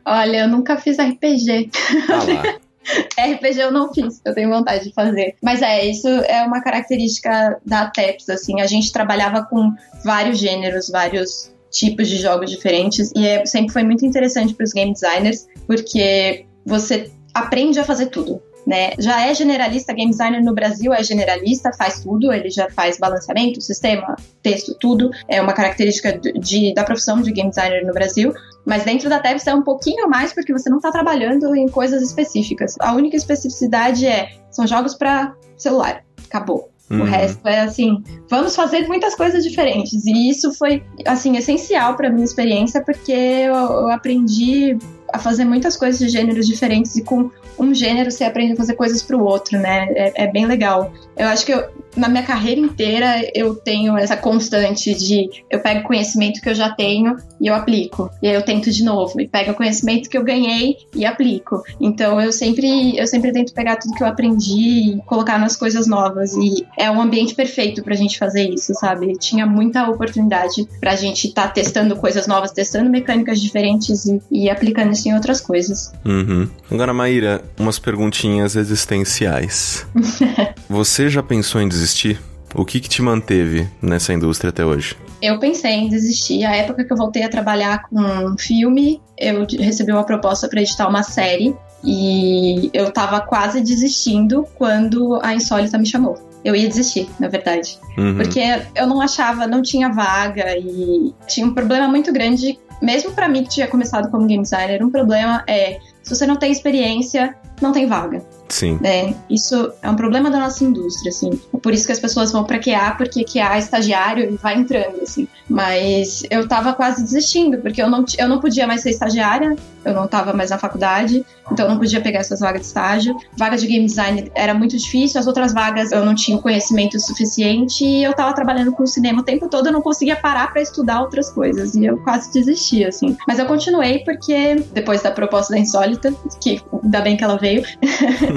Olha, eu nunca fiz RPG. Ah lá. RPG eu não fiz, eu tenho vontade de fazer. Mas é, isso é uma característica da TEPS, assim, a gente trabalhava com vários gêneros, vários tipos de jogos diferentes e é, sempre foi muito interessante para os game designers, porque você aprende a fazer tudo né? Já é generalista, game designer no Brasil é generalista, faz tudo, ele já faz balanceamento, sistema, texto, tudo. É uma característica de, da profissão de game designer no Brasil. Mas dentro da TEPS é um pouquinho mais porque você não está trabalhando em coisas específicas. A única especificidade é são jogos para celular. Acabou. Uhum. O resto é assim, vamos fazer muitas coisas diferentes. E isso foi assim essencial para minha experiência porque eu, eu aprendi a fazer muitas coisas de gêneros diferentes e com um gênero você aprende a fazer coisas para o outro, né? É, é, bem legal. Eu acho que eu, na minha carreira inteira eu tenho essa constante de eu pego conhecimento que eu já tenho e eu aplico. E aí eu tento de novo e pego o conhecimento que eu ganhei e aplico. Então eu sempre eu sempre tento pegar tudo que eu aprendi e colocar nas coisas novas e é um ambiente perfeito pra gente fazer isso, sabe? Tinha muita oportunidade pra gente estar tá testando coisas novas, testando mecânicas diferentes e, e aplicando isso em outras coisas. Uhum. Agora, Maíra, umas perguntinhas existenciais. Você já pensou em desistir? O que, que te manteve nessa indústria até hoje? Eu pensei em desistir. A época que eu voltei a trabalhar com filme, eu recebi uma proposta para editar uma série e eu tava quase desistindo quando a Insólita me chamou. Eu ia desistir, na verdade. Uhum. Porque eu não achava, não tinha vaga e tinha um problema muito grande, mesmo para mim que tinha começado como game designer, um problema é se você não tem experiência, não tem vaga. Sim. Né? Isso é um problema da nossa indústria, assim. Por isso que as pessoas vão para QA, porque QA é estagiário e vai entrando, assim. Mas eu tava quase desistindo, porque eu não, eu não podia mais ser estagiária, eu não tava mais na faculdade, então eu não podia pegar essas vagas de estágio. Vaga de game design era muito difícil, as outras vagas eu não tinha conhecimento suficiente e eu tava trabalhando com cinema o tempo todo, eu não conseguia parar para estudar outras coisas e eu quase desisti, assim. Mas eu continuei porque depois da proposta da Insólita, que ainda bem que ela veio,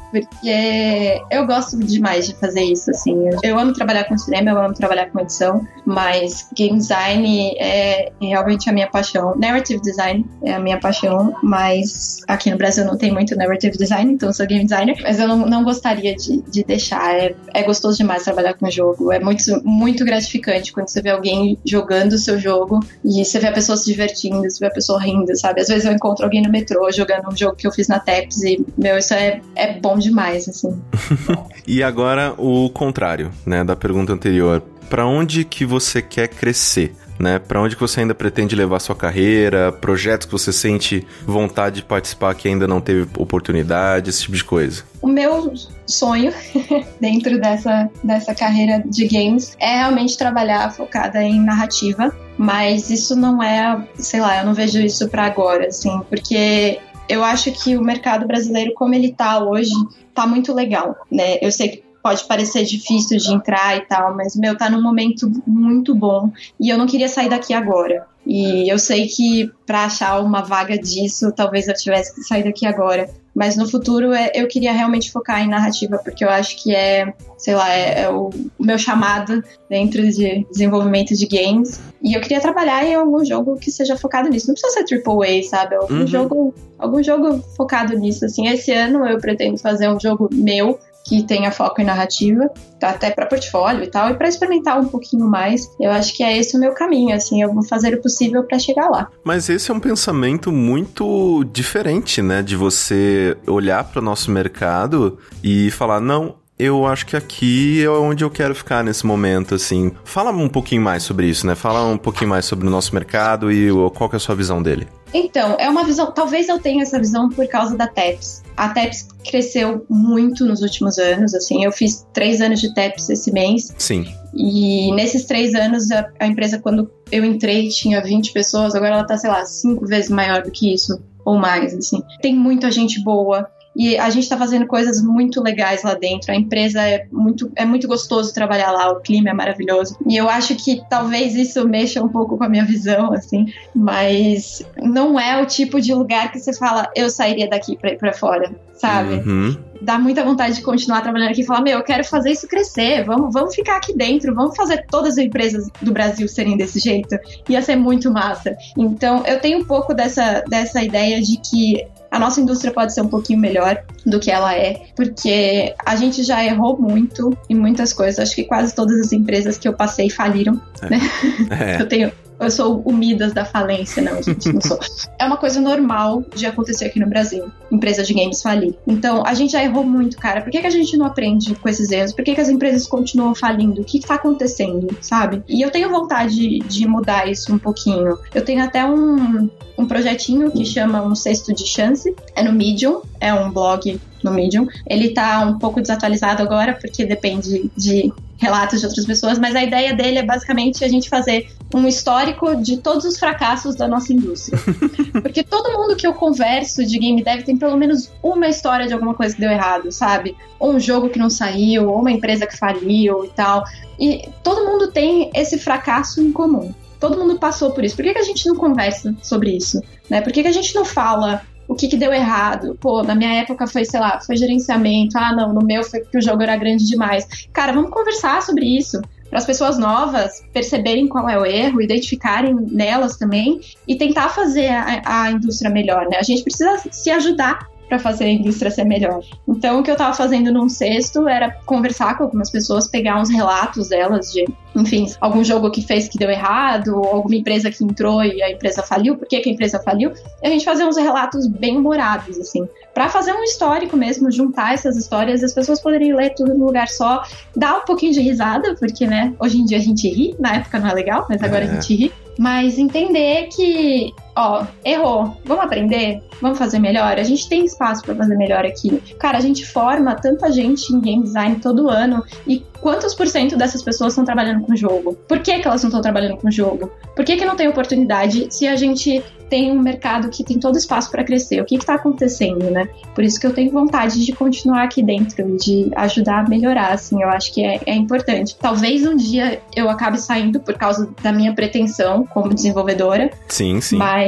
porque eu gosto demais de fazer isso, assim. Eu amo trabalhar com cinema, eu amo trabalhar com edição, mas game design é realmente a minha paixão. Narrative design é a minha paixão, mas aqui no Brasil não tem muito narrative design, então eu sou game designer, mas eu não, não gostaria de, de deixar. É, é gostoso demais trabalhar com jogo, é muito, muito gratificante quando você vê alguém jogando o seu jogo e você vê a pessoa se divertindo, você vê a pessoa rindo, sabe? Às vezes eu encontro alguém no metrô jogando um jogo que eu fiz na TEPS e, meu, isso é, é bom demais, assim. e agora o contrário, né, da pergunta anterior. Para onde que você quer crescer? Né? Para onde que você ainda pretende levar sua carreira, projetos que você sente vontade de participar que ainda não teve oportunidade, esse tipo de coisa? O meu sonho dentro dessa, dessa carreira de games é realmente trabalhar focada em narrativa, mas isso não é, sei lá, eu não vejo isso para agora, assim, porque eu acho que o mercado brasileiro, como ele tá hoje, tá muito legal, né? Eu sei que pode parecer difícil de entrar e tal, mas meu, tá num momento muito bom e eu não queria sair daqui agora. E eu sei que para achar uma vaga disso, talvez eu tivesse que sair daqui agora. Mas no futuro é, eu queria realmente focar em narrativa, porque eu acho que é, sei lá, é, é o meu chamado dentro de desenvolvimento de games. E eu queria trabalhar em algum jogo que seja focado nisso. Não precisa ser AAA, sabe? Algum uhum. jogo, algum jogo focado nisso. Assim, esse ano eu pretendo fazer um jogo meu que tenha foco em narrativa, tá até para portfólio e tal, e para experimentar um pouquinho mais. Eu acho que é esse o meu caminho, assim, eu vou fazer o possível para chegar lá. Mas esse é um pensamento muito diferente, né, de você olhar para o nosso mercado e falar, não, eu acho que aqui é onde eu quero ficar nesse momento, assim. Fala um pouquinho mais sobre isso, né? Fala um pouquinho mais sobre o nosso mercado e qual que é a sua visão dele. Então, é uma visão. Talvez eu tenha essa visão por causa da TEPS. A TEPS cresceu muito nos últimos anos, assim. Eu fiz três anos de TEPS esse mês. Sim. E nesses três anos, a, a empresa, quando eu entrei, tinha 20 pessoas. Agora ela tá, sei lá, cinco vezes maior do que isso ou mais, assim. Tem muita gente boa. E a gente está fazendo coisas muito legais lá dentro. A empresa é muito, é muito gostoso trabalhar lá, o clima é maravilhoso. E eu acho que talvez isso mexa um pouco com a minha visão, assim. Mas não é o tipo de lugar que você fala, eu sairia daqui para ir para fora, sabe? Uhum. Dá muita vontade de continuar trabalhando aqui e falar, meu, eu quero fazer isso crescer, vamos, vamos ficar aqui dentro, vamos fazer todas as empresas do Brasil serem desse jeito. Ia ser muito massa. Então, eu tenho um pouco dessa, dessa ideia de que a nossa indústria pode ser um pouquinho melhor do que ela é, porque a gente já errou muito em muitas coisas. Acho que quase todas as empresas que eu passei faliram, é. né? É. Eu tenho eu sou o Midas da falência, não, gente, não sou. é uma coisa normal de acontecer aqui no Brasil, empresa de games falir. Então, a gente já errou muito, cara. Por que, que a gente não aprende com esses erros? Por que, que as empresas continuam falindo? O que, que tá acontecendo, sabe? E eu tenho vontade de mudar isso um pouquinho. Eu tenho até um, um projetinho que chama Um Sexto de Chance, é no Medium, é um blog no Medium. Ele tá um pouco desatualizado agora, porque depende de relatos de outras pessoas, mas a ideia dele é basicamente a gente fazer um histórico de todos os fracassos da nossa indústria. Porque todo mundo que eu converso de game dev tem pelo menos uma história de alguma coisa que deu errado, sabe? Ou um jogo que não saiu, ou uma empresa que faliu e tal. E todo mundo tem esse fracasso em comum. Todo mundo passou por isso. Por que, que a gente não conversa sobre isso? Né? Por que, que a gente não fala o que, que deu errado. Pô, na minha época foi, sei lá, foi gerenciamento. Ah, não, no meu foi que o jogo era grande demais. Cara, vamos conversar sobre isso. Para as pessoas novas perceberem qual é o erro, identificarem nelas também e tentar fazer a, a indústria melhor, né? A gente precisa se ajudar para fazer a indústria ser melhor. Então, o que eu estava fazendo num sexto era conversar com algumas pessoas, pegar uns relatos delas de, enfim, algum jogo que fez que deu errado, ou alguma empresa que entrou e a empresa faliu, por que, que a empresa faliu, e a gente fazer uns relatos bem humorados, assim, para fazer um histórico mesmo, juntar essas histórias, as pessoas poderem ler tudo num lugar só, dar um pouquinho de risada, porque, né, hoje em dia a gente ri, na época não é legal, mas agora é. a gente ri, mas entender que ó, errou, vamos aprender, vamos fazer melhor. A gente tem espaço para fazer melhor aqui. Cara, a gente forma tanta gente em game design todo ano e quantos por cento dessas pessoas estão trabalhando com jogo? Por que, que elas não estão trabalhando com jogo? Por que, que não tem oportunidade se a gente tem um mercado que tem todo espaço para crescer? O que está acontecendo, né? Por isso que eu tenho vontade de continuar aqui dentro, de ajudar a melhorar, assim, eu acho que é, é importante. Talvez um dia eu acabe saindo por causa da minha pretensão como desenvolvedora. Sim, sim. Mas,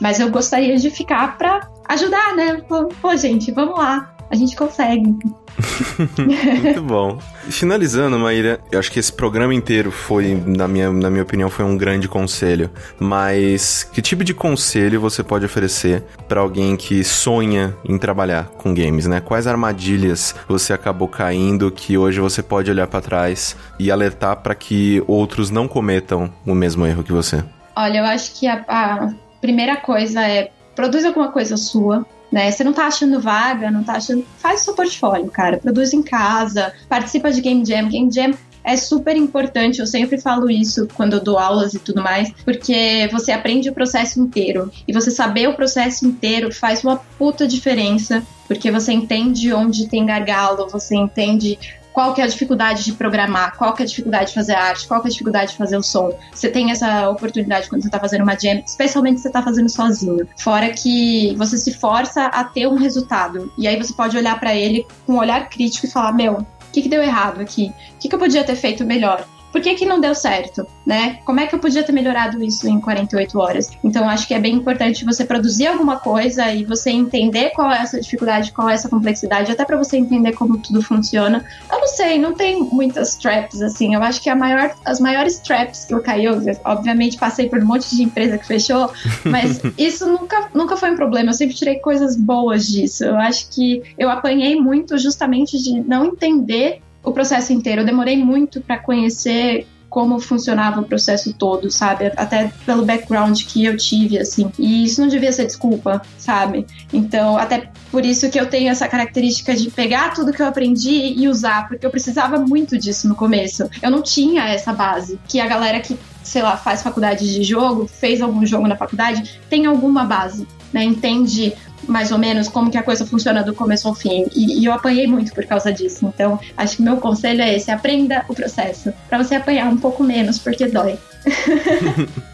mas eu gostaria de ficar para ajudar, né? Pô, gente, vamos lá. A gente consegue. Muito bom. Finalizando, Maíra, eu acho que esse programa inteiro foi, na minha, na minha opinião, foi um grande conselho. Mas que tipo de conselho você pode oferecer para alguém que sonha em trabalhar com games, né? Quais armadilhas você acabou caindo que hoje você pode olhar para trás e alertar para que outros não cometam o mesmo erro que você? Olha, eu acho que a, a primeira coisa é produz alguma coisa sua, né? Você não tá achando vaga, não tá achando. Faz o seu portfólio, cara. Produz em casa, participa de Game Jam. Game Jam é super importante, eu sempre falo isso quando eu dou aulas e tudo mais, porque você aprende o processo inteiro. E você saber o processo inteiro faz uma puta diferença, porque você entende onde tem gargalo, você entende qual que é a dificuldade de programar, qual que é a dificuldade de fazer arte, qual que é a dificuldade de fazer o som. Você tem essa oportunidade quando você está fazendo uma jam, especialmente se você está fazendo sozinho. Fora que você se força a ter um resultado. E aí você pode olhar para ele com um olhar crítico e falar: meu, o que, que deu errado aqui? O que, que eu podia ter feito melhor? Por que, que não deu certo, né? Como é que eu podia ter melhorado isso em 48 horas? Então, acho que é bem importante você produzir alguma coisa e você entender qual é essa dificuldade, qual é essa complexidade, até para você entender como tudo funciona. Eu não sei, não tem muitas traps assim. Eu acho que maior, as maiores traps que eu caí, eu, obviamente passei por um monte de empresa que fechou, mas isso nunca, nunca foi um problema. Eu sempre tirei coisas boas disso. Eu acho que eu apanhei muito justamente de não entender o processo inteiro. Eu demorei muito para conhecer como funcionava o processo todo, sabe? Até pelo background que eu tive, assim. E isso não devia ser desculpa, sabe? Então, até por isso que eu tenho essa característica de pegar tudo que eu aprendi e usar, porque eu precisava muito disso no começo. Eu não tinha essa base, que a galera que sei lá, faz faculdade de jogo, fez algum jogo na faculdade, tem alguma base, né? Entende mais ou menos como que a coisa funciona do começo ao fim. E, e, eu apanhei muito por causa disso. Então, acho que meu conselho é esse: aprenda o processo. para você apanhar um pouco menos, porque dói.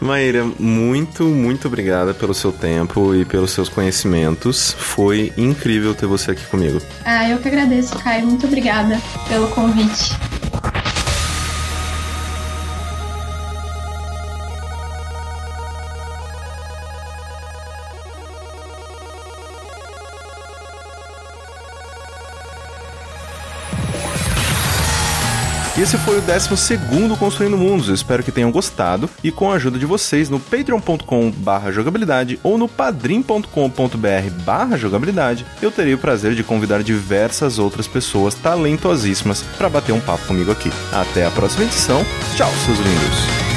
Maíra, muito, muito obrigada pelo seu tempo e pelos seus conhecimentos. Foi incrível ter você aqui comigo. Ah, eu que agradeço, Caio. Muito obrigada pelo convite. Esse foi o 12 Construindo Mundos. Eu espero que tenham gostado. E com a ajuda de vocês no patreon.com/barra jogabilidade ou no padrim.com.br/barra jogabilidade, eu terei o prazer de convidar diversas outras pessoas talentosíssimas para bater um papo comigo aqui. Até a próxima edição. Tchau, seus lindos.